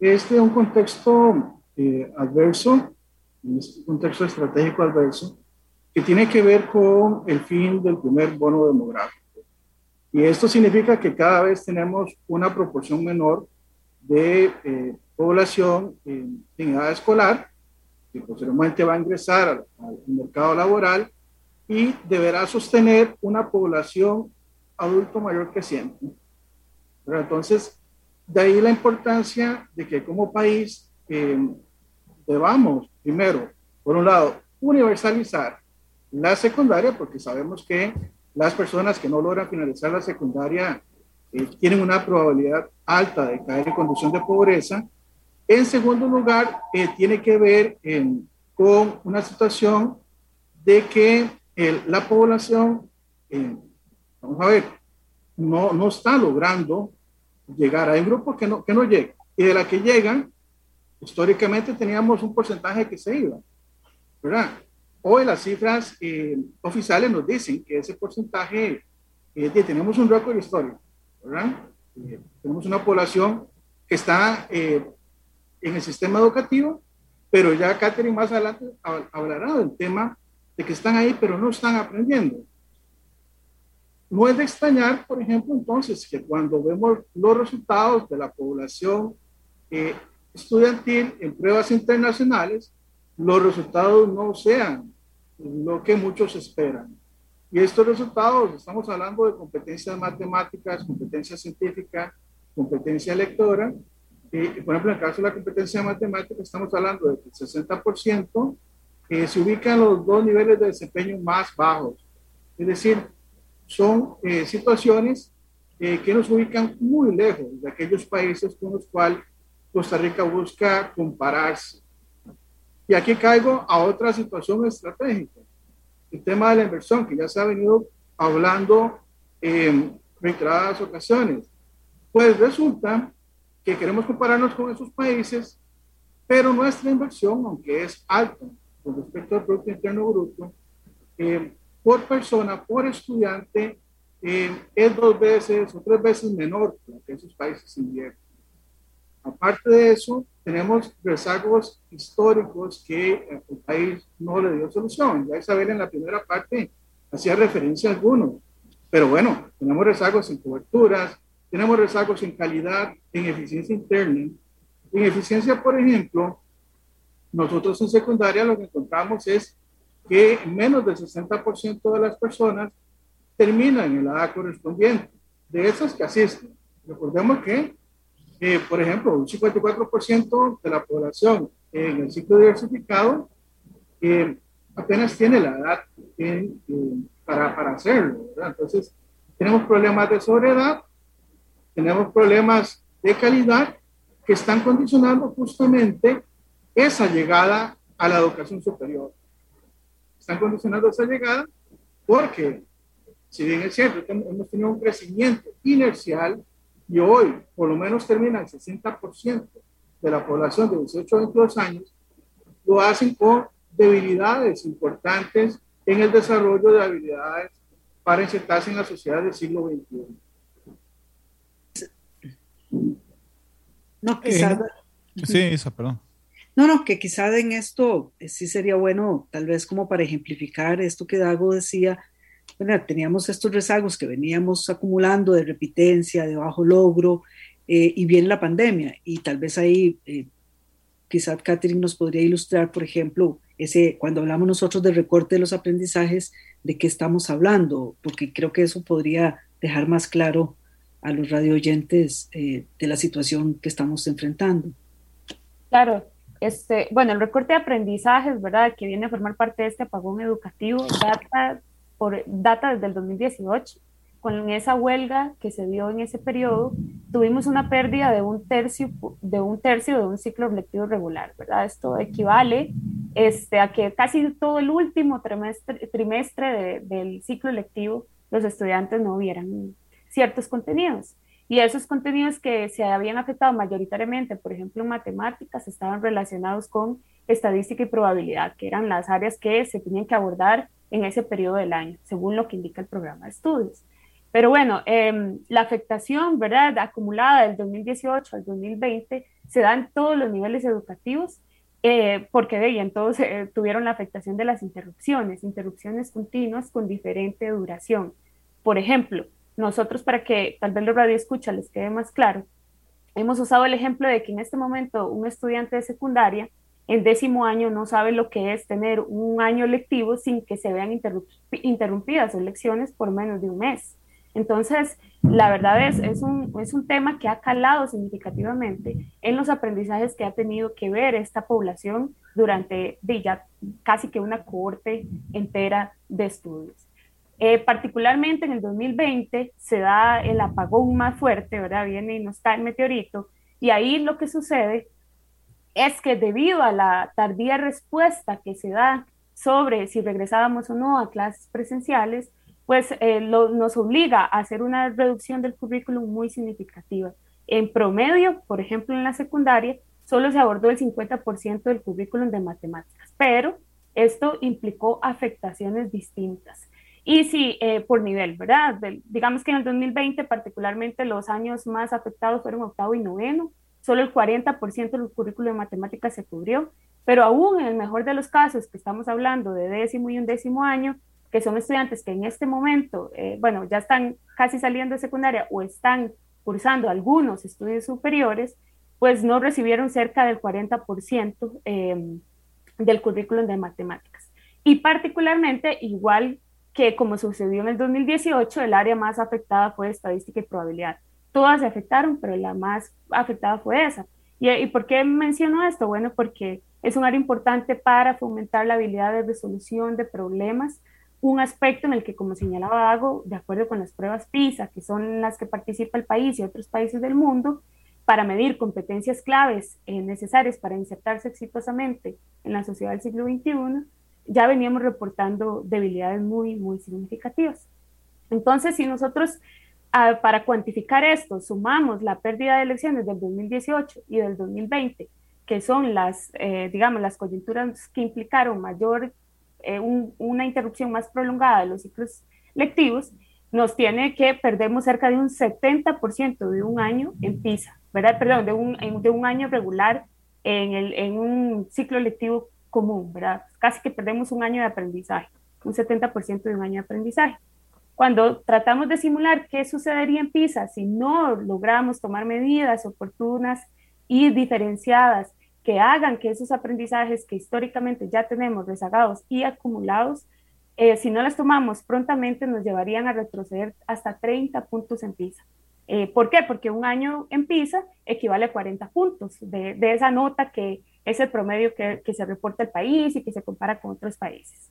este es un contexto eh, adverso, un contexto estratégico adverso, que tiene que ver con el fin del primer bono demográfico. Y esto significa que cada vez tenemos una proporción menor de eh, población en, en, edad escolar, que posteriormente va a ingresar al, al, mercado laboral y deberá sostener una población adulto mayor creciente. Pero entonces, de ahí la importancia de que como país eh, debamos, primero, por un lado, universalizar la secundaria, porque sabemos que las personas que no logran finalizar la secundaria eh, tienen una probabilidad alta de caer en condición de pobreza. En segundo lugar, eh, tiene que ver en, con una situación de que el, la población, eh, vamos a ver, no, no está logrando llegar. Hay grupos que no, que no llegan. Y de la que llegan, históricamente teníamos un porcentaje que se iba. ¿verdad? Hoy las cifras eh, oficiales nos dicen que ese porcentaje, eh, tenemos un récord histórico, ¿verdad? Eh, tenemos una población que está eh, en el sistema educativo, pero ya Catherine más adelante hablará del tema de que están ahí, pero no están aprendiendo. No es de extrañar, por ejemplo, entonces, que cuando vemos los resultados de la población eh, estudiantil en pruebas internacionales, los resultados no sean lo que muchos esperan. Y estos resultados, estamos hablando de competencias matemáticas, competencia científica, competencia lectora. Eh, por ejemplo, en el caso de la competencia matemática, estamos hablando de que el 60% eh, se ubican los dos niveles de desempeño más bajos. Es decir, son eh, situaciones eh, que nos ubican muy lejos de aquellos países con los cuales Costa Rica busca compararse. Y aquí caigo a otra situación estratégica, el tema de la inversión, que ya se ha venido hablando en reiteradas ocasiones. Pues resulta que queremos compararnos con esos países, pero nuestra inversión, aunque es alta con respecto al Producto Interno Bruto, eh, por persona, por estudiante, eh, es dos veces o tres veces menor que que esos países invierten. Aparte de eso, tenemos rezagos históricos que el país no le dio solución. Ya Isabel en la primera parte hacía referencia a algunos, pero bueno, tenemos rezagos en coberturas, tenemos rezagos en calidad, en eficiencia interna. En eficiencia, por ejemplo, nosotros en secundaria lo que encontramos es que menos del 60% de las personas terminan en la edad correspondiente, de esas que asisten. Recordemos que, eh, por ejemplo, un 54% de la población en el ciclo diversificado eh, apenas tiene la edad en, en, para, para hacerlo. ¿verdad? Entonces, tenemos problemas de sobriedad, tenemos problemas de calidad que están condicionando justamente esa llegada a la educación superior están condicionando esa llegada porque, si bien es cierto, hemos tenido un crecimiento inercial y hoy por lo menos termina el 60% de la población de 18 a 22 años, lo hacen con debilidades importantes en el desarrollo de habilidades para insertarse en la sociedad del siglo XXI. No, quizás. Eh, sí, esa, perdón. No, no, que quizá en esto eh, sí sería bueno, tal vez como para ejemplificar esto que Dago decía, bueno, teníamos estos rezagos que veníamos acumulando de repitencia, de bajo logro, eh, y viene la pandemia, y tal vez ahí eh, quizá Catherine nos podría ilustrar, por ejemplo, ese, cuando hablamos nosotros del recorte de los aprendizajes, de qué estamos hablando, porque creo que eso podría dejar más claro a los radio oyentes eh, de la situación que estamos enfrentando. Claro, este, bueno, el recorte de aprendizajes, ¿verdad? Que viene a formar parte de este apagón educativo, data, por, data desde el 2018. Con esa huelga que se dio en ese periodo, tuvimos una pérdida de un tercio de un, tercio de un ciclo lectivo regular, ¿verdad? Esto equivale este, a que casi todo el último trimestre, del ciclo lectivo los estudiantes no vieran ciertos contenidos. Y esos contenidos que se habían afectado mayoritariamente, por ejemplo, en matemáticas, estaban relacionados con estadística y probabilidad, que eran las áreas que se tenían que abordar en ese periodo del año, según lo que indica el programa de estudios. Pero bueno, em, la afectación, ¿verdad?, acumulada del 2018 al 2020 se da en todos los niveles educativos, eh, porque de ahí entonces eh, tuvieron la afectación de las interrupciones, interrupciones continuas con diferente duración. Por ejemplo, nosotros para que tal vez los radio escucha les quede más claro, hemos usado el ejemplo de que en este momento un estudiante de secundaria en décimo año no sabe lo que es tener un año lectivo sin que se vean interrumpidas sus lecciones por menos de un mes. Entonces, la verdad es, es un, es un tema que ha calado significativamente en los aprendizajes que ha tenido que ver esta población durante ya casi que una cohorte entera de estudios. Eh, particularmente en el 2020 se da el apagón más fuerte, ¿verdad? Viene y nos cae el meteorito y ahí lo que sucede es que debido a la tardía respuesta que se da sobre si regresábamos o no a clases presenciales, pues eh, nos obliga a hacer una reducción del currículum muy significativa. En promedio, por ejemplo, en la secundaria, solo se abordó el 50% del currículum de matemáticas, pero esto implicó afectaciones distintas. Y sí, eh, por nivel, ¿verdad? digamos que en el 2020 particularmente los años más afectados fueron octavo y noveno, solo el 40% del currículo de matemáticas se cubrió, pero aún en el mejor de los casos, que estamos hablando de décimo y undécimo año, que son estudiantes que en este momento, eh, bueno, ya están casi saliendo de secundaria o están cursando algunos estudios superiores, pues no recibieron cerca del 40% eh, del currículum de matemáticas. Y particularmente, igual que como sucedió en el 2018, el área más afectada fue estadística y probabilidad. Todas se afectaron, pero la más afectada fue esa. ¿Y, ¿Y por qué menciono esto? Bueno, porque es un área importante para fomentar la habilidad de resolución de problemas, un aspecto en el que, como señalaba Dago, de acuerdo con las pruebas PISA, que son las que participa el país y otros países del mundo, para medir competencias claves eh, necesarias para insertarse exitosamente en la sociedad del siglo XXI, ya veníamos reportando debilidades muy, muy significativas. Entonces, si nosotros ah, para cuantificar esto sumamos la pérdida de elecciones del 2018 y del 2020, que son las, eh, digamos, las coyunturas que implicaron mayor, eh, una interrupción más prolongada de los ciclos lectivos, nos tiene que perdemos cerca de un 70% de un año en PISA, ¿verdad? Perdón, de un, de un año regular en, el, en un ciclo lectivo común, ¿verdad? Casi que perdemos un año de aprendizaje, un 70% de un año de aprendizaje. Cuando tratamos de simular qué sucedería en PISA si no logramos tomar medidas oportunas y diferenciadas que hagan que esos aprendizajes que históricamente ya tenemos rezagados y acumulados, eh, si no las tomamos prontamente, nos llevarían a retroceder hasta 30 puntos en PISA. Eh, ¿Por qué? Porque un año en PISA equivale a 40 puntos de, esa nota que es el promedio que, que se reporta el país y que se compara con otros países.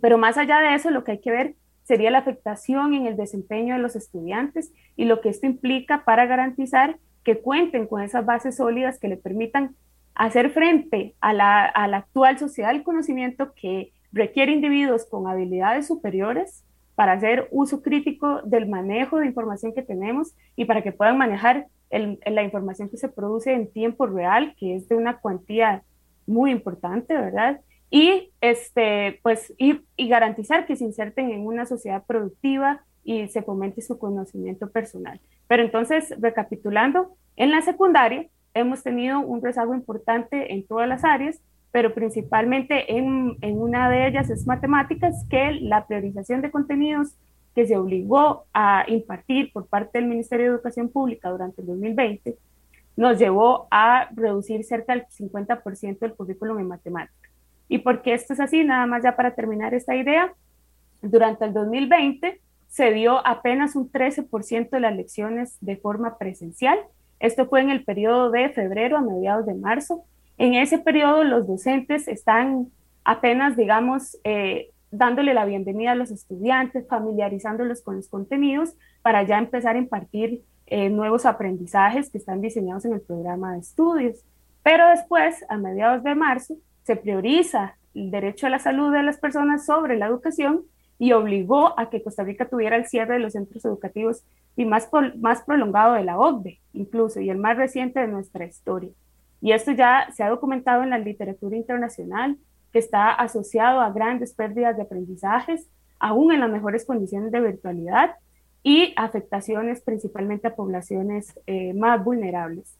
Pero más allá de eso, lo que hay que ver sería la afectación en el desempeño de los estudiantes y lo que esto implica para garantizar que cuenten con esas bases sólidas que le permitan hacer frente a la, a la actual sociedad del conocimiento que requiere individuos con habilidades superiores para hacer uso crítico del manejo de información que tenemos y para que puedan manejar la información que se produce en tiempo real, que es de una cuantía muy importante, ¿verdad? Y, este, pues, y, y garantizar que se inserten en una sociedad productiva y se fomente su conocimiento personal. Pero entonces, recapitulando, en la secundaria hemos tenido un rezago importante en todas las áreas, pero principalmente en, en, una de ellas es matemáticas, que la priorización de contenidos que se obligó a impartir por parte del Ministerio de Educación Pública durante el 2020, nos llevó a reducir cerca del 50% del currículum en matemáticas. ¿Y por qué esto es así? Nada más ya para terminar esta idea, durante el 2020 se dio apenas un 13% de las lecciones de forma presencial. Esto fue en el periodo de febrero a mediados de marzo. En ese periodo los docentes están apenas, digamos, eh, dándole la bienvenida a los estudiantes, familiarizándolos con los contenidos para ya empezar a impartir eh, nuevos aprendizajes que están diseñados en el programa de estudios. Pero después, a mediados de marzo, se prioriza el derecho a la salud de las personas sobre la educación y obligó a que Costa Rica tuviera el cierre de los centros educativos y más, más prolongado de la OCDE, incluso, y el más reciente de nuestra historia. Y esto ya se ha documentado en la literatura internacional, que está asociado a grandes pérdidas de aprendizajes, aún en las mejores condiciones de virtualidad, y afectaciones principalmente a poblaciones eh, más vulnerables.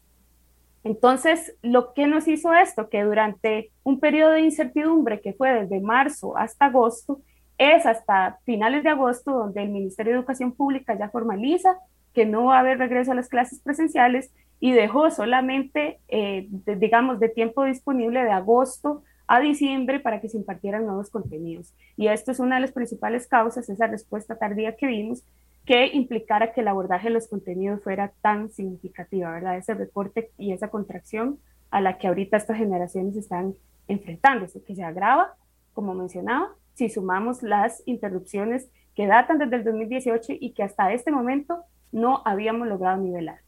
Entonces, lo que nos hizo esto, que durante un periodo de incertidumbre que fue desde marzo hasta agosto, es hasta finales de agosto donde el Ministerio de Educación Pública ya formaliza que no va a haber regreso a las clases presenciales y dejó solamente, eh, digamos, de tiempo disponible de agosto a diciembre para que se impartieran nuevos contenidos. Y esto es una de las principales causas, esa respuesta tardía que vimos, que implicara que el abordaje de los contenidos fuera tan significativa, ¿verdad? Ese reporte y esa contracción a la que ahorita estas generaciones están enfrentándose, que se agrava, como mencionaba, si sumamos las interrupciones que datan desde el 2018 y que hasta este momento no habíamos logrado nivelar.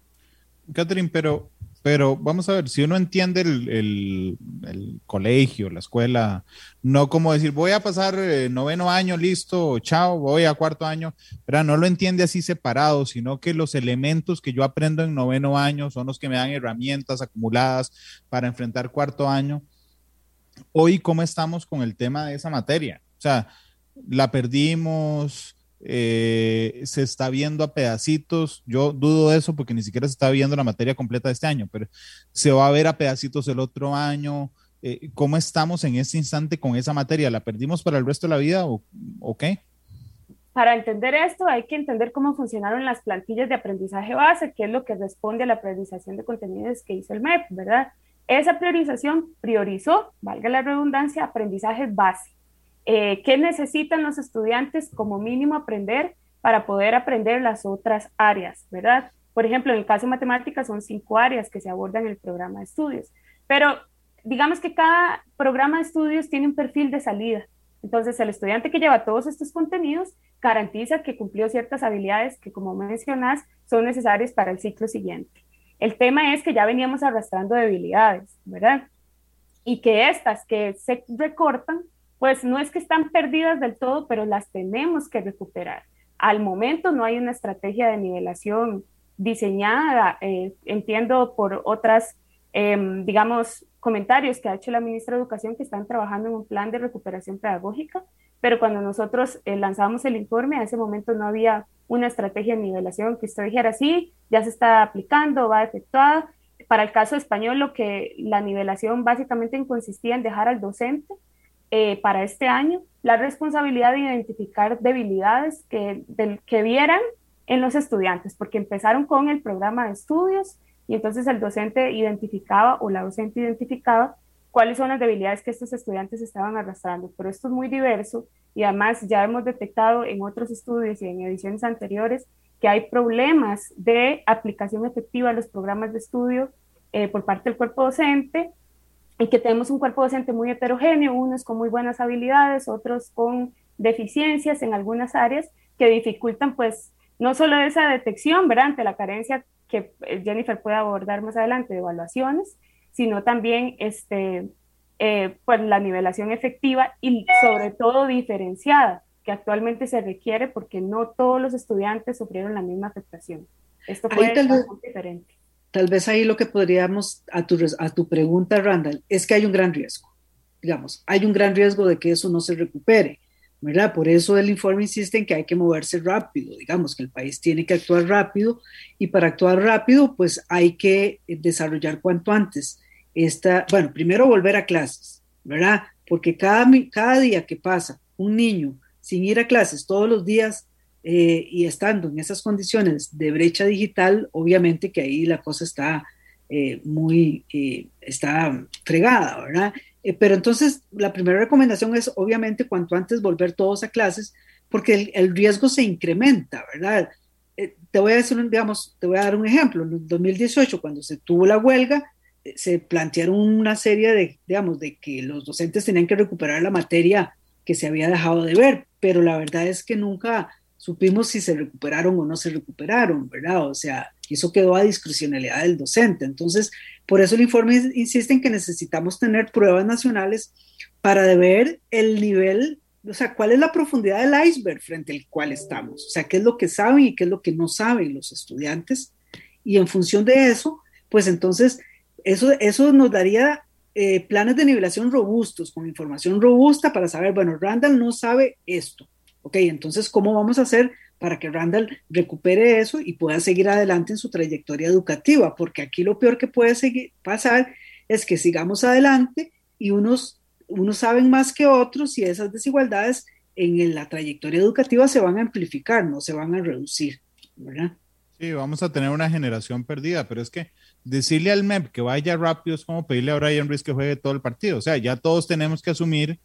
Catherine, pero, pero vamos a ver, si uno entiende el, el, colegio, la escuela, no como decir, voy a pasar eh, noveno año, listo, chao, voy a cuarto año, pero no lo entiende así separado, sino que los elementos que yo aprendo en noveno año son los que me dan herramientas acumuladas para enfrentar cuarto año. Hoy, ¿cómo estamos con el tema de esa materia? O sea, la perdimos, eh, se está viendo a pedacitos. Yo dudo de eso porque ni siquiera se está viendo la materia completa este año, pero se va a ver a pedacitos el otro año. Eh, ¿Cómo estamos en este instante con esa materia? ¿La perdimos para el resto de la vida o, qué? Para entender esto hay que entender cómo funcionaron las plantillas de aprendizaje base, que es lo que responde a la priorización de contenidos que hizo el MEP, ¿verdad? Esa priorización priorizó, valga la redundancia, aprendizajes base eh, qué necesitan los estudiantes como mínimo aprender para poder aprender las otras áreas, ¿verdad? Por ejemplo, en el caso de matemáticas son cinco áreas que se abordan en el programa de estudios, pero digamos que cada programa de estudios tiene un perfil de salida. Entonces, el estudiante que lleva todos estos contenidos garantiza que cumplió ciertas habilidades que, como mencionas, son necesarias para el ciclo siguiente. El tema es que ya veníamos arrastrando debilidades, ¿verdad? Y que estas que se recortan pues no es que están perdidas del todo, pero las tenemos que recuperar. Al momento no hay una estrategia de nivelación diseñada, eh, entiendo por otras, em, digamos, comentarios que ha hecho la ministra de Educación que están trabajando en un plan de recuperación pedagógica, pero cuando nosotros eh, lanzamos el informe, a ese momento no había una estrategia de nivelación que usted dijera, sí, ya se está aplicando, va efectuada. Para el caso español, lo que la nivelación básicamente consistía en dejar al docente eh, para este año la responsabilidad de identificar debilidades que, que vieran en los estudiantes, porque empezaron con el programa de estudios y entonces el docente identificaba o la docente identificaba cuáles son las debilidades que estos estudiantes estaban arrastrando. Pero esto es muy diverso y además ya hemos detectado en otros estudios y en ediciones anteriores que hay problemas de aplicación efectiva de los programas de estudio eh, por parte del cuerpo docente y que tenemos un cuerpo docente muy heterogéneo, unos con muy buenas habilidades, otros con deficiencias en algunas áreas que dificultan pues no solo esa detección, ¿verdad? Ante la carencia que eh, Jennifer puede abordar más adelante de evaluaciones, sino también este, eh, pues la nivelación efectiva y sobre todo diferenciada, que actualmente se requiere porque no todos los estudiantes sufrieron la misma afectación. Esto puede ser muy diferente. Tal vez ahí lo que podríamos, a tu, a tu pregunta, Randall, es que hay un gran riesgo. Digamos, hay un gran riesgo de que eso no se recupere, ¿verdad? Por eso el informe insiste en que hay que moverse rápido, digamos, que el país tiene que actuar rápido y para actuar rápido, pues hay que desarrollar cuanto antes. Esta, bueno, primero volver a clases, ¿verdad? Porque cada, cada día que pasa un niño sin ir a clases todos los días eh, y estando en esas condiciones de brecha digital, obviamente que ahí la cosa está eh, muy, eh, está fregada, ¿verdad? pero entonces la primera recomendación es obviamente cuanto antes volver todos a clases, porque el, riesgo se incrementa, ¿verdad? te voy a decir, digamos, te voy a dar un ejemplo. En 2018, cuando se tuvo la huelga, se plantearon una serie de, digamos, de que los docentes tenían que recuperar la materia que se había dejado de ver, pero la verdad es que nunca supimos si se recuperaron o no se recuperaron, ¿verdad? O sea, eso quedó a discrecionalidad del docente. Entonces, por eso el informe insiste en que necesitamos tener pruebas nacionales para ver el nivel, o sea, cuál es la profundidad del iceberg frente al cual estamos, o sea, qué es lo que saben y qué es lo que no saben los estudiantes. Y en función de eso, pues entonces, eso, eso nos daría eh, planes de nivelación robustos, con información robusta para saber, bueno, Randall no sabe esto. Ok, entonces, ¿cómo vamos a hacer para que Randall recupere eso y pueda seguir adelante en su trayectoria educativa? Porque aquí lo peor que puede seguir, pasar es que sigamos adelante y unos, unos saben más que otros y esas desigualdades en la trayectoria educativa se van a amplificar, no se van a reducir, ¿verdad? Sí, vamos a tener una generación perdida, pero es que decirle al MEP que vaya rápido es como pedirle a Brian Ruiz que juegue todo el partido. O sea, ya todos tenemos que asumir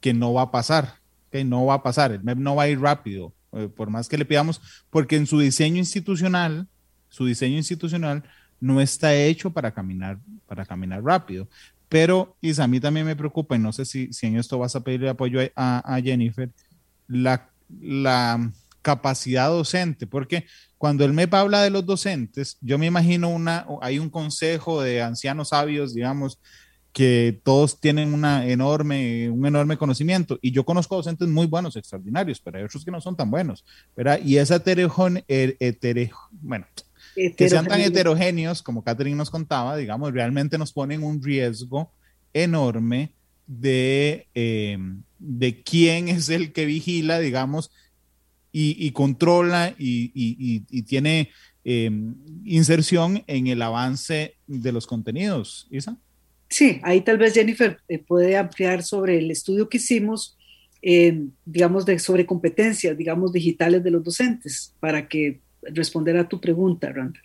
que no va a pasar, que no va a pasar. El MEP no va a ir rápido, eh, por más que le pidamos, porque en su diseño institucional, su diseño institucional no está hecho para caminar, para caminar rápido. Pero, Isa, a mí también me preocupa, y no sé si, si en esto vas a pedirle apoyo a, a Jennifer, la, la capacidad docente, porque cuando el MEP habla de los docentes, yo me imagino una, hay un consejo de ancianos sabios, digamos, que todos tienen una enorme, un enorme conocimiento. Y yo conozco docentes muy buenos, extraordinarios, pero hay otros que no son tan buenos, ¿verdad? Y esa heterogénea, bueno, que sean tan heterogéneos, como Catherine nos contaba, digamos, realmente nos ponen un riesgo enorme de, eh, de quién es el que vigila, digamos, y, controla y, tiene em, inserción en el avance de los contenidos. Isa. Sí, ahí tal vez Jennifer eh, puede ampliar sobre el estudio que hicimos, em, digamos, de, sobre competencias, digamos, digitales de los docentes, para que responder a tu pregunta, Randa.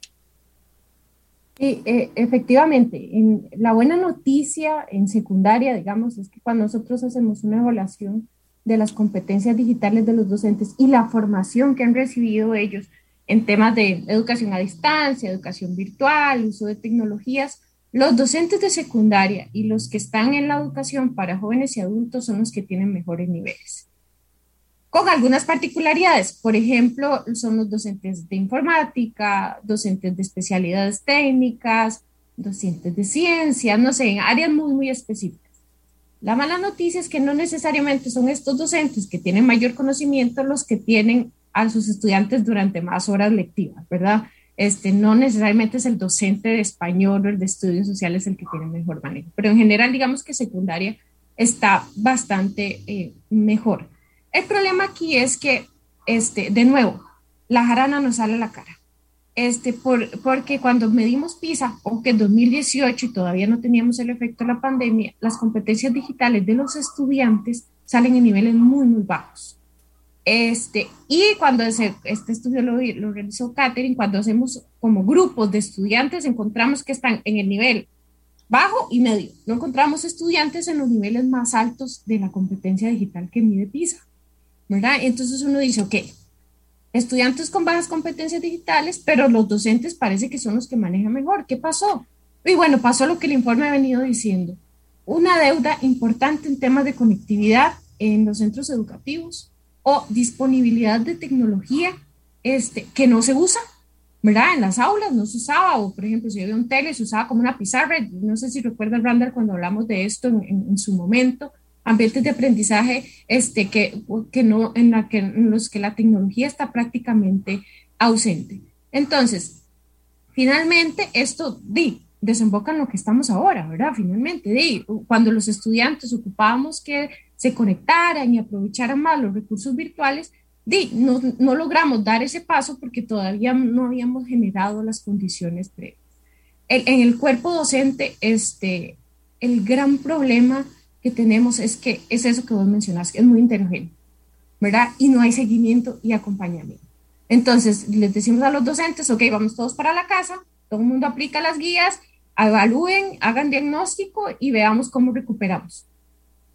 Sí, eh, efectivamente, en, la buena noticia en secundaria, digamos, es que cuando nosotros hacemos una evaluación de las competencias digitales de los docentes y la formación que han recibido ellos en temas de educación a distancia, educación virtual, uso de tecnologías, los docentes de secundaria y los que están en la educación para jóvenes y adultos son los que tienen mejores niveles. Con algunas particularidades, por ejemplo, son los docentes de informática, docentes de especialidades técnicas, docentes de ciencia, no sé, en áreas muy, muy específicas. La mala noticia es que no necesariamente son estos docentes que tienen mayor conocimiento los que tienen a sus estudiantes durante más horas lectivas, ¿verdad? Este, no necesariamente es el docente de español o el de estudios sociales el que tiene mejor manejo, pero en general digamos que secundaria está bastante eh, mejor. El problema aquí es que, este, de nuevo, la jarana nos sale a la cara este, por, porque cuando medimos PISA, aunque en 2018 y todavía no teníamos el efecto de la pandemia, las competencias digitales de los estudiantes salen en niveles muy, muy bajos. Este, y cuando este estudio lo, lo realizó Catherine, cuando hacemos como grupos de estudiantes, encontramos que están en el nivel bajo y medio. No encontramos estudiantes en los niveles más altos de la competencia digital que mide PISA. ¿verdad? Entonces uno dice, ok, estudiantes con bajas competencias digitales, pero los docentes parece que son los que manejan mejor. ¿Qué pasó? Y bueno, pasó lo que el informe ha venido diciendo. Una deuda importante en temas de conectividad en los centros educativos o disponibilidad de tecnología este, que no se usa, ¿verdad? En las aulas no se usaba, o por ejemplo, si había un tele, se usaba como una pizarra. No sé si recuerda Randall cuando hablamos de esto en su momento ambientes de aprendizaje este, que, que no, en, la que, en los que la tecnología está prácticamente ausente. Entonces, finalmente, esto di, desemboca en lo que estamos ahora, ¿verdad? Finalmente, di, cuando los estudiantes ocupábamos que se conectaran y aprovecharan más los recursos virtuales, di, no, logramos dar ese paso porque todavía no habíamos generado las condiciones previas. en el cuerpo docente, este, el gran problema que tenemos es que es eso que vos mencionas, que es muy heterogéneo, ¿verdad? Y no hay seguimiento y acompañamiento. Entonces, les decimos a los docentes, ok, vamos todos para la casa, todo el mundo aplica las guías, evalúen, hagan diagnóstico y veamos cómo recuperamos.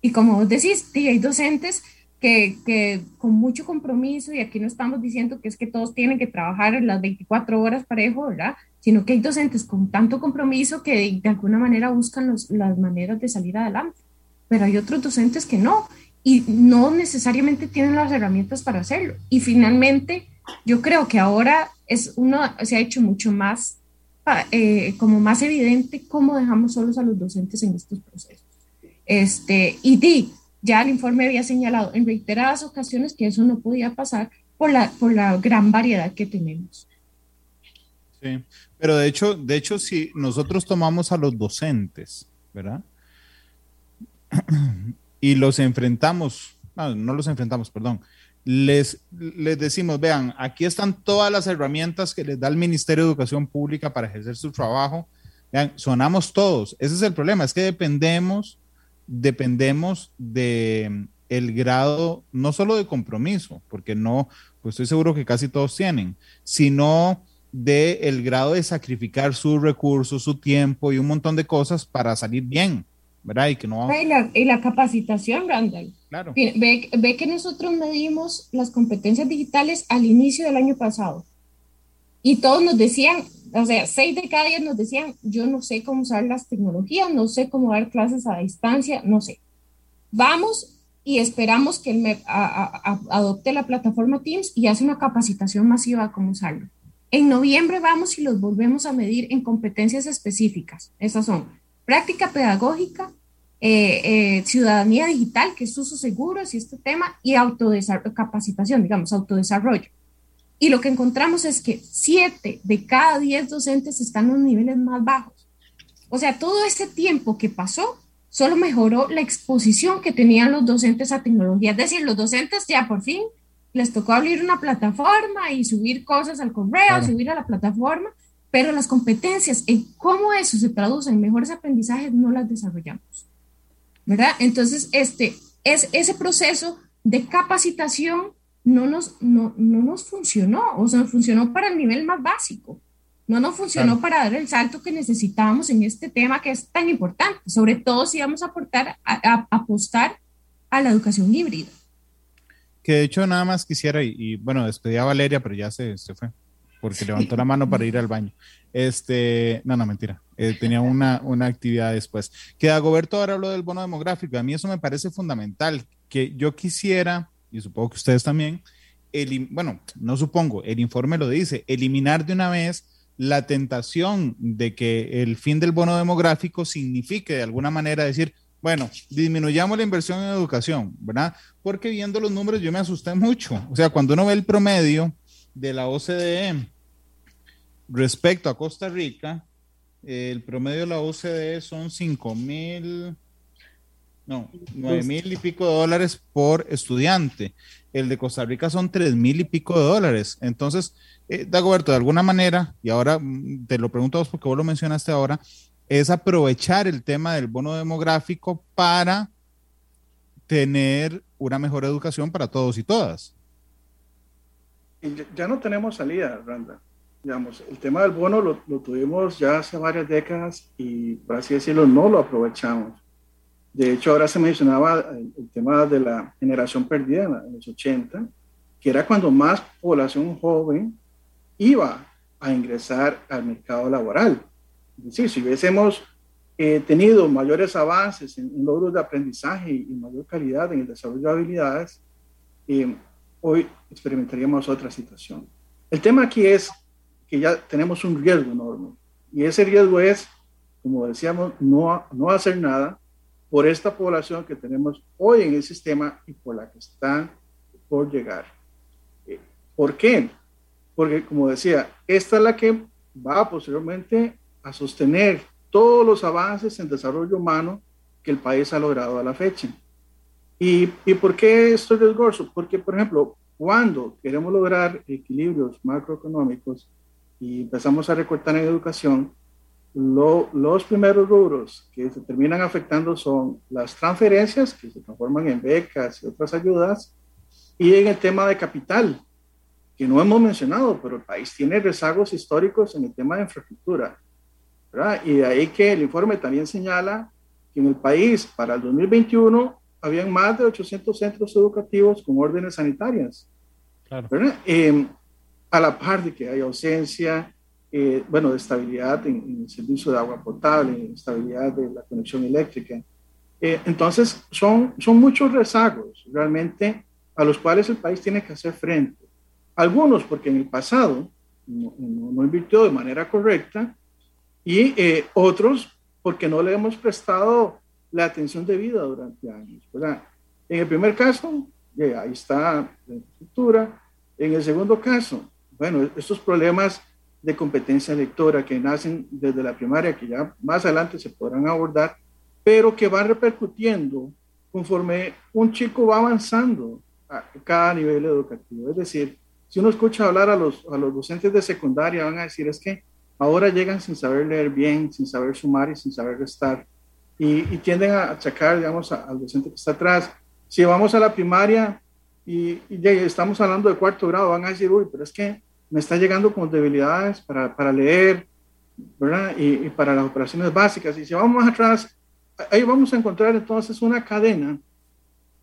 Y como vos decís, hay docentes que, que, con mucho compromiso, y aquí no estamos diciendo que es que todos tienen que trabajar las 24 horas parejo, ¿verdad? Sino que hay docentes con tanto compromiso que de, de alguna manera buscan los, las maneras de salir adelante pero hay otros docentes que no. y no necesariamente tienen las herramientas para hacerlo. Y finalmente, yo creo que ahora es uno, se ha hecho mucho más, eh, como más evidente cómo dejamos solos a los docentes en estos procesos. Este, y di, ya el informe había señalado en reiteradas ocasiones que eso no podía pasar por la, por la gran variedad que tenemos. Sí, pero de hecho, de hecho, si nosotros tomamos a los docentes, ¿verdad? y los enfrentamos, no, no los enfrentamos, perdón, les, les decimos, vean, aquí están todas las herramientas que les da el Ministerio de Educación Pública para ejercer su trabajo. Vean, sonamos todos. Ese es el problema, es que dependemos, dependemos de el grado, no solo de compromiso, porque no, pues estoy seguro que casi todos tienen, sino de el grado de sacrificar sus recursos, su tiempo y un montón de cosas para salir bien. ¿verdad? Y, que no... y, la, capacitación, Randall. Claro. Ve, ve, que nosotros medimos las competencias digitales al inicio del año pasado. Y todos nos decían, o sea, seis de cada diez nos decían, yo no sé cómo usar las tecnologías, no sé cómo dar clases a distancia, no sé. Vamos y esperamos que el MEP adopte la plataforma Teams y hace una capacitación masiva cómo usarlo. En noviembre vamos y los volvemos a medir en competencias específicas. Esas son práctica pedagógica, eh, eh, ciudadanía digital, que es uso seguro, y este tema, y capacitación, digamos, autodesarrollo. Y lo que encontramos es que siete de cada diez docentes están en los niveles más bajos. O sea, todo ese tiempo que pasó solo mejoró la exposición que tenían los docentes a tecnología. Es decir, los docentes ya por fin les tocó abrir una plataforma y subir cosas al correo, subir a la plataforma, pero las competencias en cómo eso se traduce en mejores aprendizajes no las desarrollamos. ¿Verdad? Entonces, este, es, ese proceso de capacitación no nos, no, no nos funcionó, o sea, funcionó para el nivel más básico. No nos funcionó para dar el salto que necesitábamos en este tema que es tan importante, sobre todo si vamos a, aportar, a, apostar a la educación híbrida. Que de hecho nada más quisiera, y, y bueno, despedí a Valeria, pero ya se, se fue porque levantó la mano para ir al baño. Este, no, no, mentira. Eh, tenía una, una actividad después. Que Dagoberto ahora habló del bono demográfico. A mí eso me parece fundamental. Que yo quisiera, y supongo que ustedes también, bueno, no supongo, el informe lo dice, eliminar de una vez la tentación de que el fin del bono demográfico signifique de alguna manera decir, bueno, disminuyamos la inversión en educación, ¿verdad? Porque viendo los números yo me asusté mucho. O sea, cuando uno ve el promedio de la OCDE respecto a Costa Rica, el promedio de la OCDE son 5 mil, no, 9 mil y pico de dólares por estudiante. El de Costa Rica son 3 mil y pico de dólares. Entonces, eh, Dagoberto, de alguna manera, y ahora mm, te lo pregunto a vos porque vos lo mencionaste ahora, es aprovechar el tema del bono demográfico para tener una mejor educación para todos y todas. Ya no tenemos salida, Randa digamos, el tema del bono lo, tuvimos ya hace varias décadas y, por así decirlo, no lo aprovechamos. De hecho, ahora se mencionaba el, tema de la generación perdida en, los 80, que era cuando más población joven iba a ingresar al mercado laboral. Es decir, si hubiésemos eh, tenido mayores avances en, logros de aprendizaje y, mayor calidad en el desarrollo de habilidades, eh, hoy experimentaríamos otra situación. El tema aquí es que ya tenemos un riesgo enorme. Y ese riesgo es, como decíamos, no, no hacer nada por esta población que tenemos hoy en el sistema y por la que están por llegar. Eh, ¿Por qué? Porque, como decía, esta es la que va posteriormente a sostener todos los avances en desarrollo humano que el país ha logrado a la fecha. ¿Y, y por qué esto es riesgoso? Porque, por ejemplo, cuando queremos lograr equilibrios macroeconómicos, y empezamos a recortar en educación, los primeros rubros que se terminan afectando son las transferencias, que se transforman en becas y otras ayudas, y en el tema de capital, que no hemos mencionado, pero el país tiene rezagos históricos en el tema de infraestructura. Y de ahí que el informe también señala que en el país para el 2021 habían más de 800 centros educativos con órdenes sanitarias. Claro. Eh, a la par de que hay ausencia, eh, bueno, de estabilidad en, el servicio de agua potable, estabilidad de la conexión eléctrica. Eh, entonces, son, son muchos rezagos realmente a los cuales el país tiene que hacer frente. Algunos porque en el pasado no, no, invirtió de manera correcta y eh, otros porque no le hemos prestado la atención debida durante años. ¿verdad? En el primer caso, ahí está la infraestructura. En el segundo caso, bueno, estos problemas de competencia lectora que nacen desde la primaria, que ya más adelante se podrán abordar, pero que van repercutiendo conforme un chico va avanzando a cada nivel educativo. Es decir, si uno escucha hablar a los, a los docentes de secundaria, van a decir es que ahora llegan sin saber leer bien, sin saber sumar y sin saber restar, y, tienden a achacar, digamos, al docente que está atrás. Si vamos a la primaria y, y, estamos hablando de cuarto grado, van a decir, uy, pero es que me está llegando con debilidades para, para leer, ¿verdad? Y, y, para las operaciones básicas. Y si vamos más atrás, ahí vamos a encontrar entonces una cadena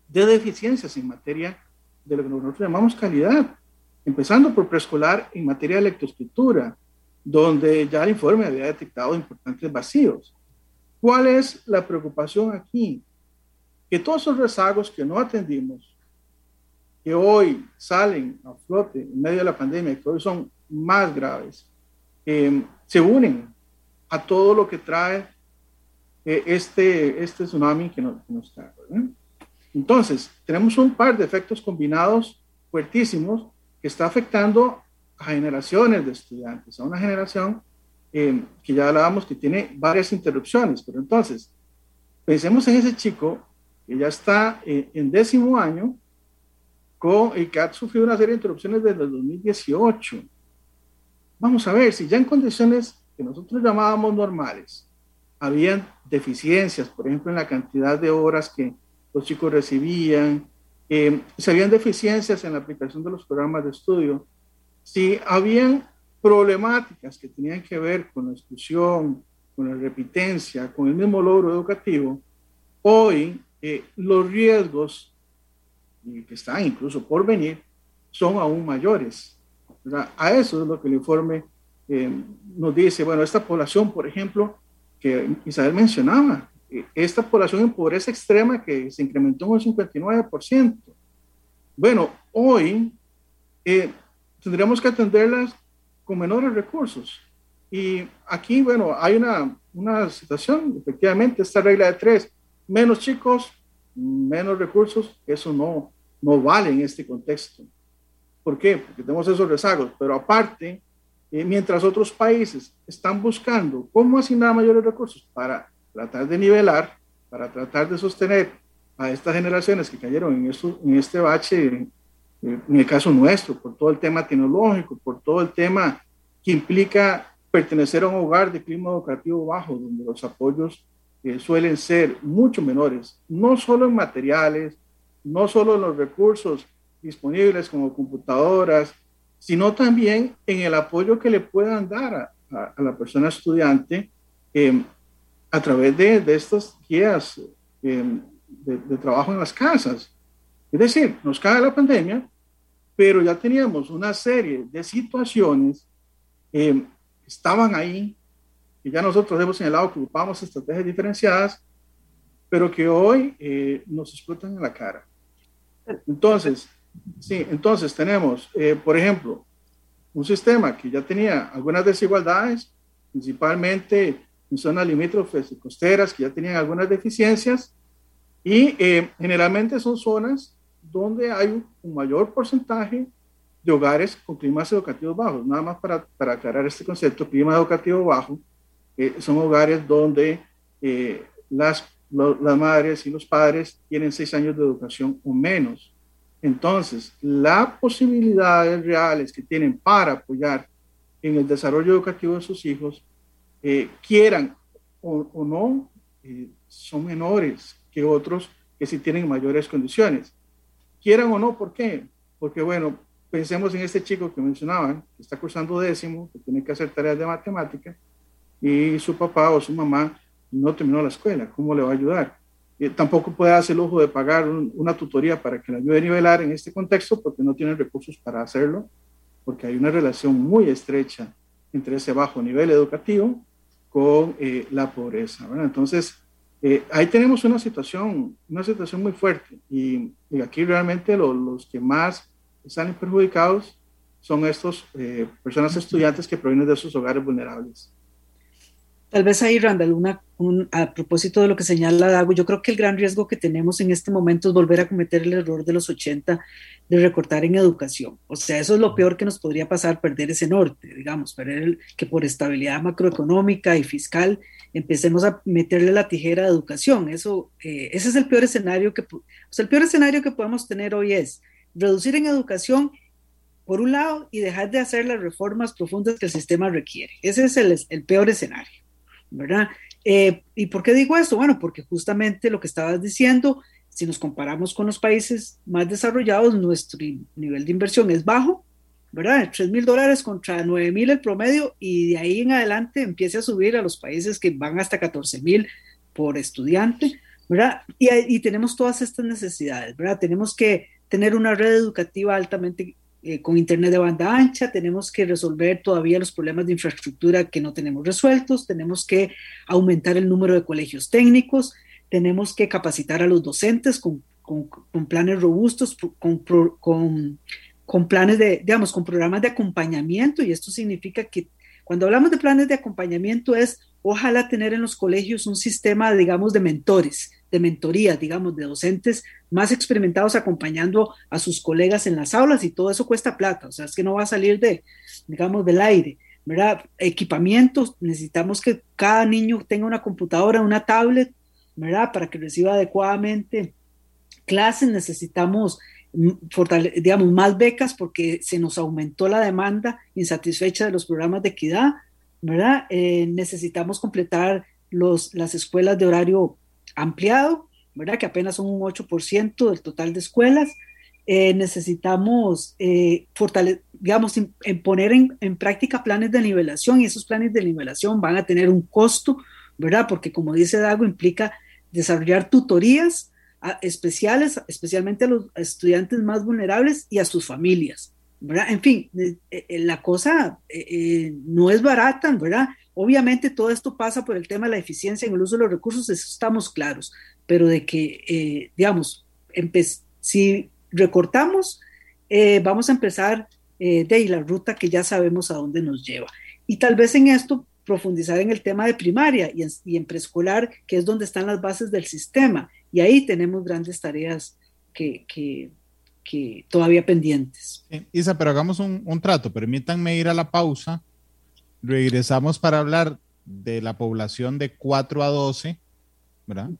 de deficiencias en materia de lo que nosotros llamamos calidad, empezando por preescolar en materia de lectoescritura, donde ya el informe había detectado importantes vacíos. ¿Cuál es la preocupación aquí? Que todos esos rezagos que no atendimos, que hoy salen a flote en medio de la pandemia, que hoy son más graves, eh, se unen a todo lo que trae eh, este, este tsunami que nos, que trae. Entonces, tenemos un par de efectos combinados fuertísimos que está afectando a generaciones de estudiantes, a una generación eh, que ya hablábamos que tiene varias interrupciones, pero entonces, pensemos en ese chico que ya está eh, en décimo año con, y que ha sufrido una serie de interrupciones desde el 2018. Vamos a ver, si ya en condiciones que nosotros llamábamos normales, habían deficiencias, por ejemplo, en la cantidad de horas que los chicos recibían, eh, si habían deficiencias en la aplicación de los programas de estudio, si habían problemáticas que tenían que ver con la exclusión, con la repitencia, con el mismo logro educativo, hoy eh, los riesgos que están incluso por venir son aún mayores. A eso es lo que el informe eh, nos dice. Bueno, esta población, por ejemplo, que Isabel mencionaba, esta población en pobreza extrema que se incrementó un 59%. Bueno, hoy eh, tendríamos que atenderlas con menores recursos. Y aquí, bueno, hay una, una situación, efectivamente, esta regla de tres, menos chicos, menos recursos, eso no, no vale en este contexto. ¿Por qué? Porque tenemos esos rezagos, pero aparte, eh, mientras otros países están buscando cómo asignar mayores recursos para tratar de nivelar, para tratar de sostener a estas generaciones que cayeron en, este bache, en, en el caso nuestro, por todo el tema tecnológico, por todo el tema que implica pertenecer a un hogar de clima educativo bajo, donde los apoyos eh, suelen ser mucho menores, no solo en materiales, no solo en los recursos disponibles como computadoras, sino también en el apoyo que le puedan dar a, la persona estudiante eh, a través de, de estas guías eh, de, trabajo en las casas. Es decir, nos cae la pandemia, pero ya teníamos una serie de situaciones eh, que estaban ahí, que ya nosotros hemos señalado que ocupamos estrategias diferenciadas, pero que hoy eh, nos explotan en la cara. Entonces, sí, entonces tenemos, eh, por ejemplo, un sistema que ya tenía algunas desigualdades, principalmente en zonas limítrofes y costeras que ya tenían algunas deficiencias y eh, generalmente son zonas donde hay un, mayor porcentaje de hogares con climas educativos bajos. Nada más para, para aclarar este concepto, clima educativo bajo, eh, son hogares donde eh, las, lo, las madres y los padres tienen seis años de educación o menos. Entonces, las posibilidades reales que tienen para apoyar en el desarrollo educativo de sus hijos eh, quieran o, o no, eh, son menores que otros que sí tienen mayores condiciones. Quieran o no, ¿por qué? Porque, bueno, pensemos en este chico que mencionaban, que está cursando décimo, que tiene que hacer tareas de matemática, y su papá o su mamá no terminó la escuela, ¿cómo le va a ayudar? Eh, tampoco puede hacer el lujo de pagar un, una tutoría para que le ayude a nivelar en este contexto porque no tiene recursos para hacerlo, porque hay una relación muy estrecha entre ese bajo nivel educativo con eh, la pobreza. Entonces, Eh, ahí tenemos una situación, una situación muy fuerte y, aquí realmente los que más están perjudicados son estos eh, personas estudiantes que provienen de sus hogares vulnerables. Tal vez ahí, Randall, una, a propósito de lo que señala Dago, yo creo que el gran riesgo que tenemos en este momento es volver a cometer el error de los 80 de recortar en educación. O sea, eso es lo peor que nos podría pasar, perder ese norte, digamos, perder que por estabilidad macroeconómica y fiscal empecemos a meterle la tijera a educación. Eso, eh, ese es el peor escenario que, el peor escenario que podemos tener hoy es reducir en educación por un lado y dejar de hacer las reformas profundas que el sistema requiere. Ese es el, el peor escenario. ¿Verdad? Eh, ¿Y por qué digo esto? Bueno, porque justamente lo que estabas diciendo, si nos comparamos con los países más desarrollados, nuestro nivel de inversión es bajo, ¿verdad? 3 mil dólares contra 9 mil el promedio y de ahí en adelante empieza a subir a los países que van hasta 14 mil por estudiante, ¿verdad? Y, y, tenemos todas estas necesidades, ¿verdad? Tenemos que tener una red educativa altamente eh, con Internet de banda ancha, tenemos que resolver todavía los problemas de infraestructura que no tenemos resueltos, tenemos que aumentar el número de colegios técnicos, tenemos que capacitar a los docentes con, con, planes robustos, con, con, con planes de, digamos, con programas de acompañamiento, y esto significa que cuando hablamos de planes de acompañamiento es ojalá tener en los colegios un sistema, digamos, de mentores, de mentoría, digamos, de docentes más experimentados acompañando a sus colegas en las aulas y todo eso cuesta plata, o sea, es que no va a salir de, digamos, del aire, ¿verdad? Equipamientos, necesitamos que cada niño tenga una computadora, una tablet, ¿verdad? Para que reciba adecuadamente clases, necesitamos mm, digamos, más becas porque se nos aumentó la demanda insatisfecha de los programas de equidad, ¿verdad? Eh, necesitamos completar los, las escuelas de horario ampliado, ¿verdad? Que apenas son un 8% del total de escuelas. Eh, necesitamos, eh, digamos, poner en, en, práctica planes de nivelación y esos planes de nivelación van a tener un costo, ¿verdad? Porque como dice Dago, implica desarrollar tutorías especiales, especialmente a los estudiantes más vulnerables y a sus familias. En fin, eh, eh, la cosa no es barata, ¿verdad? Obviamente todo esto pasa por el tema de la eficiencia en el uso de los recursos, estamos claros, pero de que, digamos, si recortamos, vamos a empezar de la ruta que ya sabemos a dónde nos lleva. Y tal vez en esto profundizar en el tema de primaria y en, y preescolar, que es donde están las bases del sistema. Y ahí tenemos grandes tareas que, que que todavía pendientes. Isa, pero hagamos un, un, trato, permítanme ir a la pausa, regresamos para hablar de la población de 4 a 12, ¿verdad?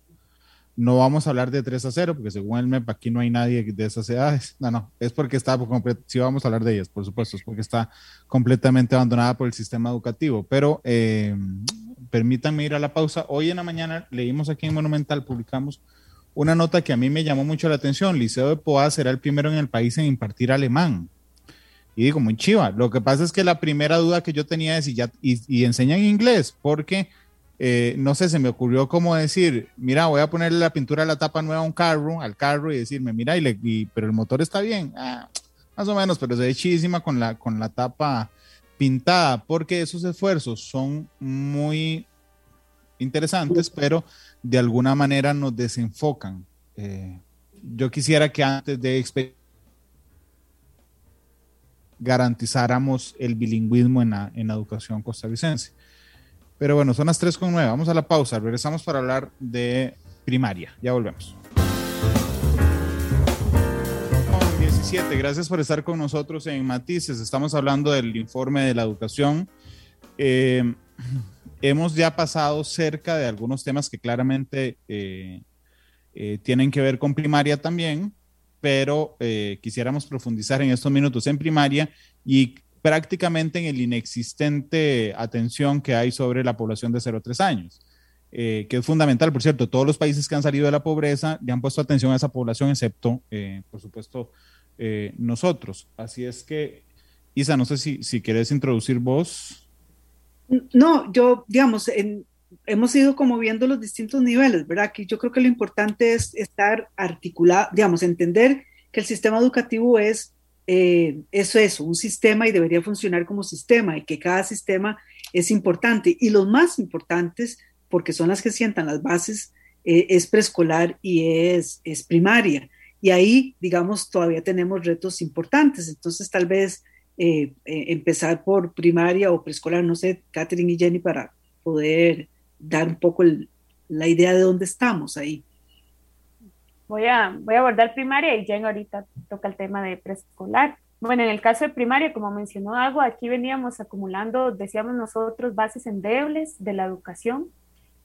No vamos a hablar de 3 a 0, porque según el MEP aquí no hay nadie de esas edades. No, no, es porque está, sí vamos a hablar de ellas, por supuesto, es porque está completamente abandonada por el sistema educativo. Pero eh, permítanme ir a la pausa. Hoy en la mañana leímos aquí en Monumental, publicamos una nota que a mí me llamó mucho la atención. Liceo de Poa será el primero en el país en impartir alemán. Y digo, muy chiva. Lo que pasa es que la primera duda que yo tenía es si ya, y, enseñan inglés, porque eh, no sé, se me ocurrió como decir, mira, voy a ponerle la pintura de la tapa nueva a un carro, al carro y decirme, mira, y, le, pero el motor está bien. Ah, más o menos, pero se ve chidísima con la, con la tapa pintada, porque esos esfuerzos son muy interesantes, pero de alguna manera nos desenfocan. Eh, yo quisiera que antes de garantizáramos el bilingüismo en la, en educación costarricense. Pero bueno, son las 3.9. Vamos a la pausa. Regresamos para hablar de primaria. Ya volvemos. 17. Gracias por estar con nosotros en Matices. Estamos hablando del informe de la educación. Eh, hemos ya pasado cerca de algunos temas que claramente eh, eh, tienen que ver con primaria también, pero eh, quisiéramos profundizar en estos minutos en primaria y prácticamente en el inexistente atención que hay sobre la población de 0 a 3 años, que es fundamental, por cierto, todos los países que han salido de la pobreza le han puesto atención a esa población, excepto, por supuesto, nosotros. Así es que, Isa, no sé si, si quieres introducir vos. No, yo, digamos, hemos ido como viendo los distintos niveles, ¿verdad? Que yo creo que lo importante es estar articulado, digamos, entender que el sistema educativo es eh, eso, un sistema y debería funcionar como sistema y que cada sistema es importante. Y los más importantes, porque son las que sientan las bases eh, es preescolar y es, es primaria. Y ahí, digamos, todavía tenemos retos importantes. Entonces, tal vez eh, eh, empezar por primaria o preescolar, no sé, Catherine y Jenny, para poder dar un poco la idea de dónde estamos ahí. Voy a, voy a abordar primaria y Jen ahorita toca el tema de preescolar. Bueno, en el caso de primaria, como mencionó Agua, aquí veníamos acumulando, decíamos nosotros, bases endebles de la educación,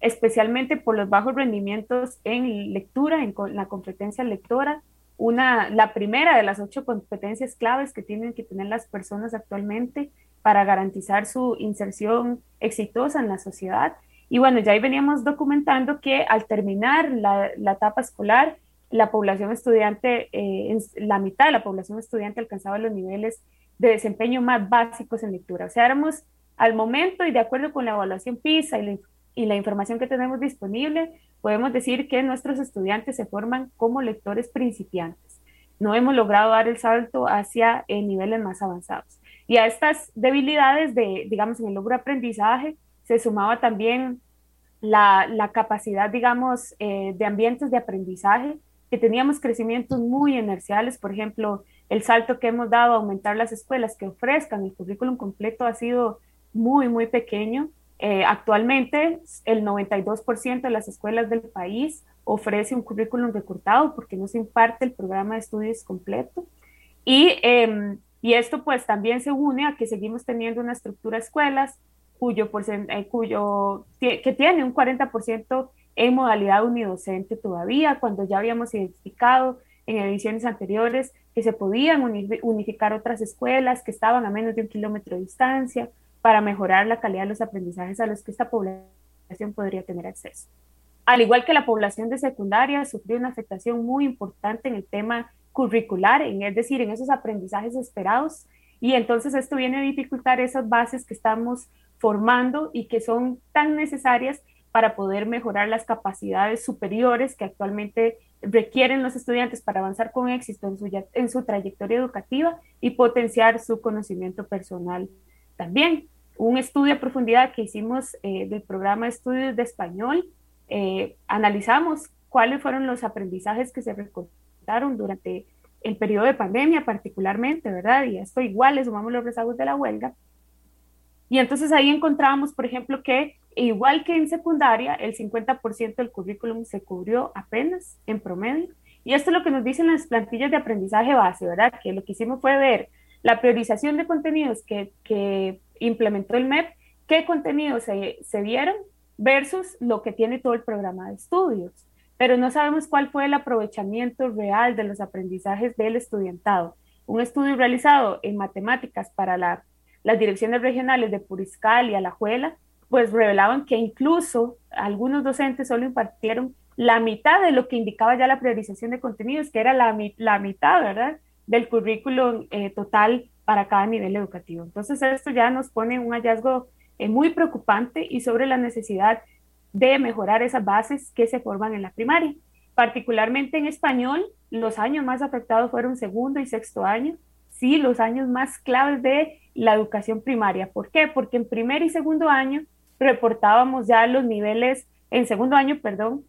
especialmente por los bajos rendimientos en lectura, en la competencia lectora, una, la primera de las ocho competencias claves que tienen que tener las personas actualmente para garantizar su inserción exitosa en la sociedad. Y bueno, ya ahí veníamos documentando que al terminar la, la etapa escolar, la población estudiante, eh, la mitad de la población estudiante alcanzaba los niveles de desempeño más básicos en lectura. O sea, éramos al momento y de acuerdo con la evaluación PISA y la, información que tenemos disponible, podemos decir que nuestros estudiantes se forman como lectores principiantes. No hemos logrado dar el salto hacia eh, niveles más avanzados. Y a estas debilidades de, digamos, en el logro aprendizaje, se sumaba también la, la capacidad, digamos, eh, de ambientes de aprendizaje, que teníamos crecimientos muy inerciales, por ejemplo, el salto que hemos dado a aumentar las escuelas que ofrezcan el currículum completo ha sido muy, muy pequeño. Eh, actualmente, el 92% de las escuelas del país ofrece un currículum recortado porque no se imparte el programa de estudios completo. Y, em, y esto pues también se une a que seguimos teniendo una estructura de escuelas cuyo, eh, cuyo que tiene un 40% en modalidad unidocente todavía, cuando ya habíamos identificado en ediciones anteriores que se podían unificar otras escuelas que estaban a menos de un kilómetro de distancia para mejorar la calidad de los aprendizajes a los que esta población podría tener acceso. Al igual que la población de secundaria, sufrió una afectación muy importante en el tema curricular, en, es decir, en esos aprendizajes esperados, y entonces esto viene a dificultar esas bases que estamos formando y que son tan necesarias para poder mejorar las capacidades superiores que actualmente requieren los estudiantes para avanzar con éxito en su, en su trayectoria educativa y potenciar su conocimiento personal también. Un estudio a profundidad que hicimos eh, del programa de estudios de español, eh, analizamos cuáles fueron los aprendizajes que se recortaron durante el periodo de pandemia particularmente, ¿verdad? Y esto igual le sumamos los rezagos de la huelga. Y entonces ahí encontramos, por ejemplo, que igual que en secundaria, el 50% del currículum se cubrió apenas en promedio. Y esto es lo que nos dicen las plantillas de aprendizaje base, ¿verdad? Que lo que hicimos fue ver la priorización de contenidos que, que implementó el MEP, qué contenidos se, se dieron versus lo que tiene todo el programa de estudios. Pero no sabemos cuál fue el aprovechamiento real de los aprendizajes del estudiantado. Un estudio realizado en matemáticas para la, las direcciones regionales de Puriscal y Alajuela, pues revelaban que incluso algunos docentes solo impartieron la mitad de lo que indicaba ya la priorización de contenidos, que era la, la mitad, ¿verdad?, del currículo eh, total para cada nivel educativo. Entonces, esto ya nos pone un hallazgo eh, muy preocupante y sobre la necesidad de mejorar esas bases que se forman en la primaria. Particularmente en español, los años más afectados fueron segundo y sexto año, sí, los años más claves de la educación primaria. ¿Por qué? Porque en primer y segundo año reportábamos ya los niveles, en segundo año, perdón,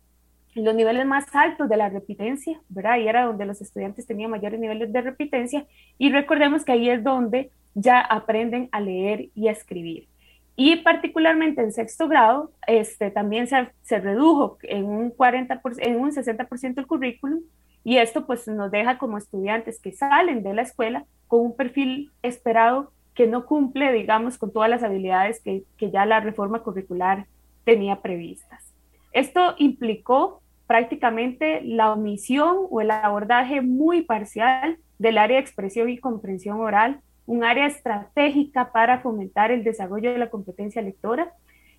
los niveles más altos de la repitencia, ¿verdad? Y era donde los estudiantes tenían mayores niveles de repitencia y recordemos que ahí es donde ya aprenden a leer y a escribir. Y particularmente en sexto grado, este, también se, se redujo en un, 40 en un 60% el currículum y esto pues nos deja como estudiantes que salen de la escuela con un perfil esperado que no cumple, digamos, con todas las habilidades que, que ya la reforma curricular tenía previstas. Esto implicó prácticamente la omisión o el abordaje muy parcial del área de expresión y comprensión oral, un área estratégica para fomentar el desarrollo de la competencia lectora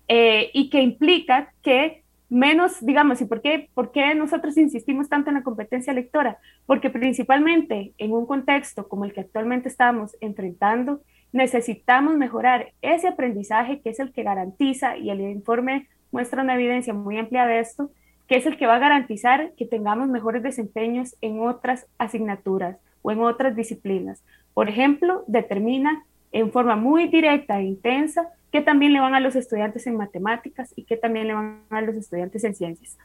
eh, y que implica que menos, digamos, ¿y por qué, por nosotros insistimos tanto en la competencia lectora? Porque principalmente en un contexto como el que actualmente estamos enfrentando, necesitamos mejorar ese aprendizaje que es el que garantiza, y el informe muestra una evidencia muy amplia de esto, que es el que va a garantizar que tengamos mejores desempeños en otras asignaturas o en otras disciplinas. Por ejemplo, determina en forma muy directa e intensa que también le van a los estudiantes en matemáticas y que también le van a los estudiantes en ciencias.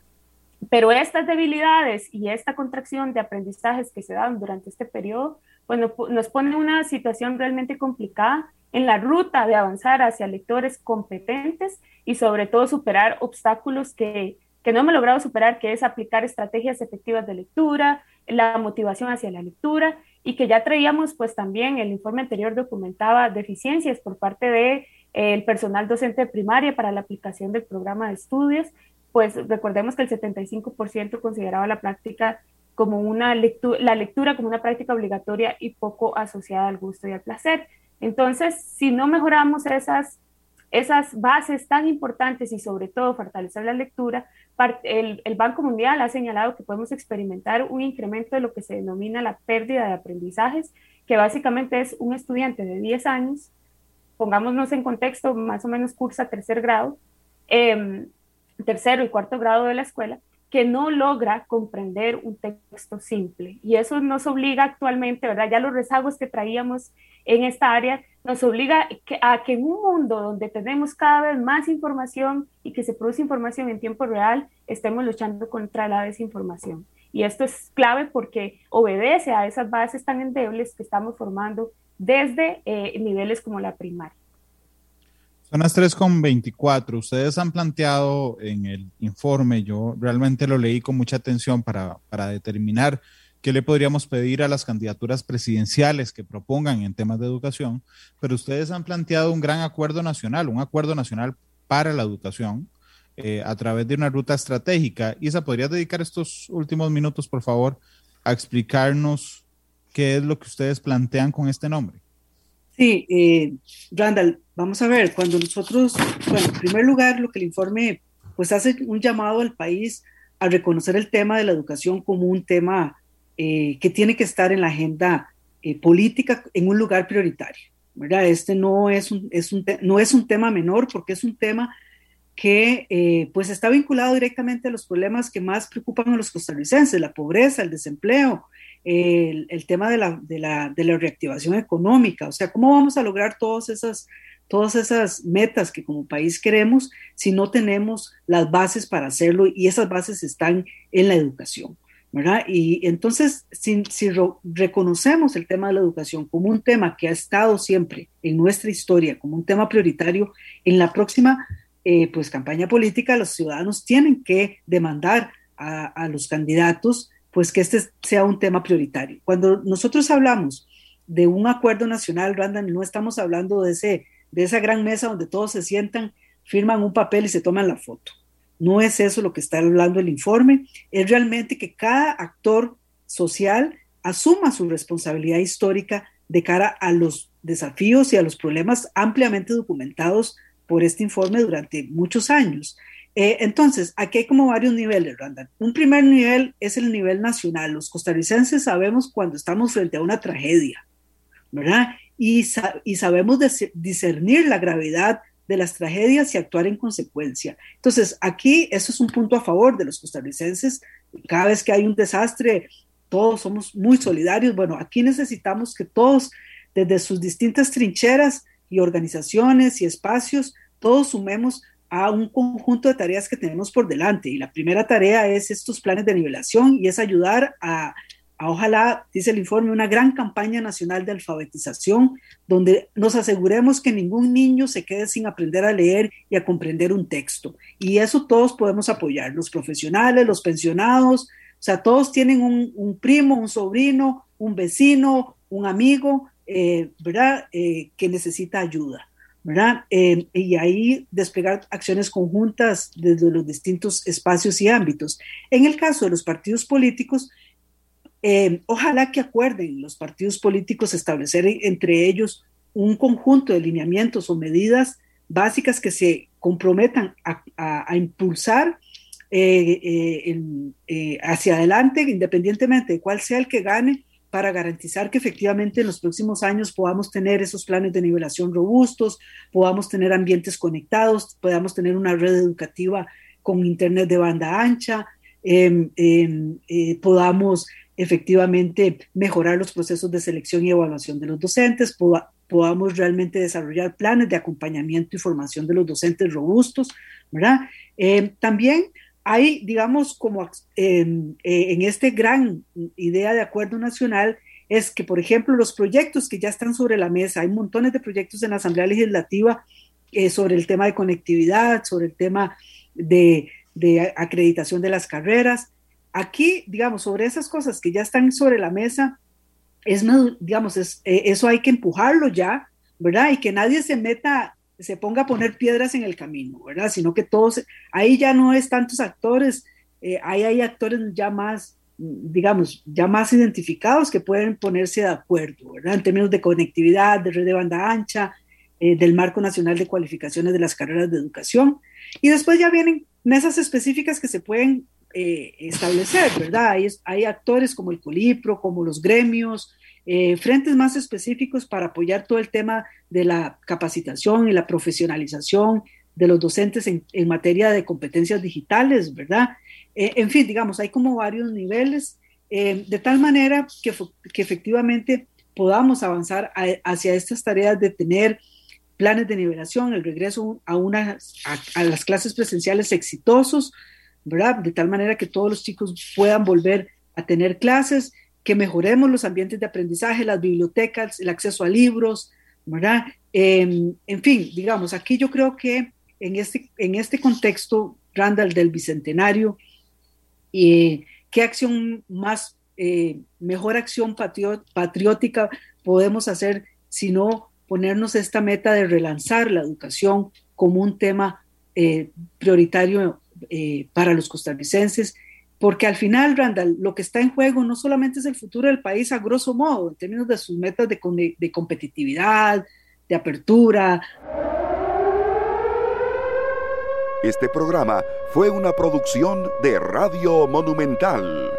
pero estas debilidades y esta contracción de aprendizajes que se dan durante este periodo, pues nos pone una situación realmente complicada en la ruta de avanzar hacia lectores competentes y sobre todo superar obstáculos que, que no hemos logrado superar, que es aplicar estrategias efectivas de lectura, la motivación hacia la lectura y que ya traíamos pues también el informe anterior documentaba deficiencias por parte de el personal docente de primaria para la aplicación del programa de estudios, pues recordemos que el 75% consideraba la práctica como una lectura, la lectura como una práctica obligatoria y poco asociada al gusto y al placer. Entonces, si no mejoramos esas, esas bases tan importantes y sobre todo fortalecer la lectura, el, el, Banco Mundial ha señalado que podemos experimentar un incremento de lo que se denomina la pérdida de aprendizajes, que básicamente es un estudiante de 10 años, pongámonos en contexto, más o menos cursa tercer grado, eh, tercero y cuarto grado de la escuela, que no logra comprender un texto simple. Y eso nos obliga actualmente, ¿verdad? Ya los rezagos que traíamos en esta área nos obliga a que en un mundo donde tenemos cada vez más información y que se produce información en tiempo real, estemos luchando contra la desinformación. Y esto es clave porque obedece a esas bases tan endebles que estamos formando desde eh, niveles como la primaria. Son las 3.24. Ustedes han planteado en el informe, yo realmente lo leí con mucha atención para, para determinar qué le podríamos pedir a las candidaturas presidenciales que propongan en temas de educación, pero ustedes han planteado un gran acuerdo nacional, un acuerdo nacional para la educación eh, a través de una ruta estratégica. Isa, ¿podrías dedicar estos últimos minutos, por favor, a explicarnos qué es lo que ustedes plantean con este nombre? Sí, eh, Randall, vamos a ver, cuando nosotros, bueno, en primer lugar, lo que el informe pues hace un llamado al país a reconocer el tema de la educación como un tema eh, que tiene que estar en la agenda eh, política en un lugar prioritario. ¿verdad? Este no es, un, es un no es un tema menor porque es un tema que eh, pues está vinculado directamente a los problemas que más preocupan a los costarricenses, la pobreza, el desempleo, el, tema de la, de, la, de la, reactivación económica, o sea, ¿cómo vamos a lograr todas esas, todas esas metas que como país queremos si no tenemos las bases para hacerlo y esas bases están en la educación? ¿verdad? Y entonces, si, reconocemos el tema de la educación como un tema que ha estado siempre en nuestra historia, como un tema prioritario, en la próxima eh, pues, campaña política los ciudadanos tienen que demandar a los candidatos pues que este sea un tema prioritario. Cuando nosotros hablamos de un acuerdo nacional, Randall, no estamos hablando de, ese, de esa gran mesa donde todos se sientan, firman un papel y se toman la foto. No es eso lo que está hablando el informe, es realmente que cada actor social asuma su responsabilidad histórica de cara a los desafíos y a los problemas ampliamente documentados por este informe durante muchos años. Eh, entonces, aquí hay como varios niveles, Randall. Un primer nivel es el nivel nacional. Los costarricenses sabemos cuando estamos frente a una tragedia, ¿verdad? Y, y sabemos discernir la gravedad de las tragedias y actuar en consecuencia. Entonces, aquí eso es un punto a favor de los costarricenses. Cada vez que hay un desastre, todos somos muy solidarios. Bueno, aquí necesitamos que todos, desde sus distintas trincheras y organizaciones y espacios, todos sumemos a un conjunto de tareas que tenemos por delante. Y la primera tarea es estos planes de nivelación y es ayudar a, ojalá, dice el informe, una gran campaña nacional de alfabetización donde nos aseguremos que ningún niño se quede sin aprender a leer y a comprender un texto. Y eso todos podemos apoyar, los profesionales, los pensionados, o sea, todos tienen un, primo, un sobrino, un vecino, un amigo, eh, ¿verdad? Eh, que necesita ayuda. Eh, y ahí desplegar acciones conjuntas desde los distintos espacios y ámbitos. En el caso de los partidos políticos, eh, ojalá que acuerden los partidos políticos establecer entre ellos un conjunto de lineamientos o medidas básicas que se comprometan a, impulsar eh, hacia adelante, independientemente de cuál sea el que gane, para garantizar que efectivamente en los próximos años podamos tener esos planes de nivelación robustos, podamos tener ambientes conectados, podamos tener una red educativa con internet de banda ancha, em, em, eh, podamos efectivamente mejorar los procesos de selección y evaluación de los docentes, podamos realmente desarrollar planes de acompañamiento y formación de los docentes robustos, ¿verdad? Em, también hay, digamos, como en, en este gran idea de acuerdo nacional, es que, por ejemplo, los proyectos que ya están sobre la mesa, hay montones de proyectos en la Asamblea Legislativa eh, sobre el tema de conectividad, sobre el tema de, de, acreditación de las carreras. Aquí, digamos, sobre esas cosas que ya están sobre la mesa, es, digamos, eh, eso hay que empujarlo ya, ¿verdad? Y que nadie se meta, se ponga a poner piedras en el camino, ¿verdad? Sino que todos, ahí ya no es tantos actores, eh, ahí hay actores ya más digamos, ya más identificados que pueden ponerse de acuerdo, ¿verdad? En términos de conectividad, de red de banda ancha, eh, del marco nacional de cualificaciones de las carreras de educación. Y después ya vienen mesas específicas que se pueden eh, establecer, ¿verdad? Hay, hay, actores como el Colipro, como los gremios, eh, frentes más específicos para apoyar todo el tema de la capacitación y la profesionalización de los docentes en, materia de competencias digitales, ¿verdad? Eh, en fin, digamos, hay como varios niveles, eh, de tal manera que, que, efectivamente podamos avanzar hacia estas tareas de tener planes de nivelación, el regreso a, una, a, las clases presenciales exitosos, ¿verdad? De tal manera que todos los chicos puedan volver a tener clases, que mejoremos los ambientes de aprendizaje, las bibliotecas, el acceso a libros, ¿verdad? Em, en fin, digamos, aquí yo creo que en este, en este contexto, Randall, del Bicentenario, y qué acción más, eh, mejor acción patriótica podemos hacer si no ponernos esta meta de relanzar la educación como un tema eh, prioritario eh, para los costarricenses, porque al final, Randall, lo que está en juego no solamente es el futuro del país a grosso modo, en términos de sus metas de, competitividad, de apertura. Este programa fue una producción de Radio Monumental.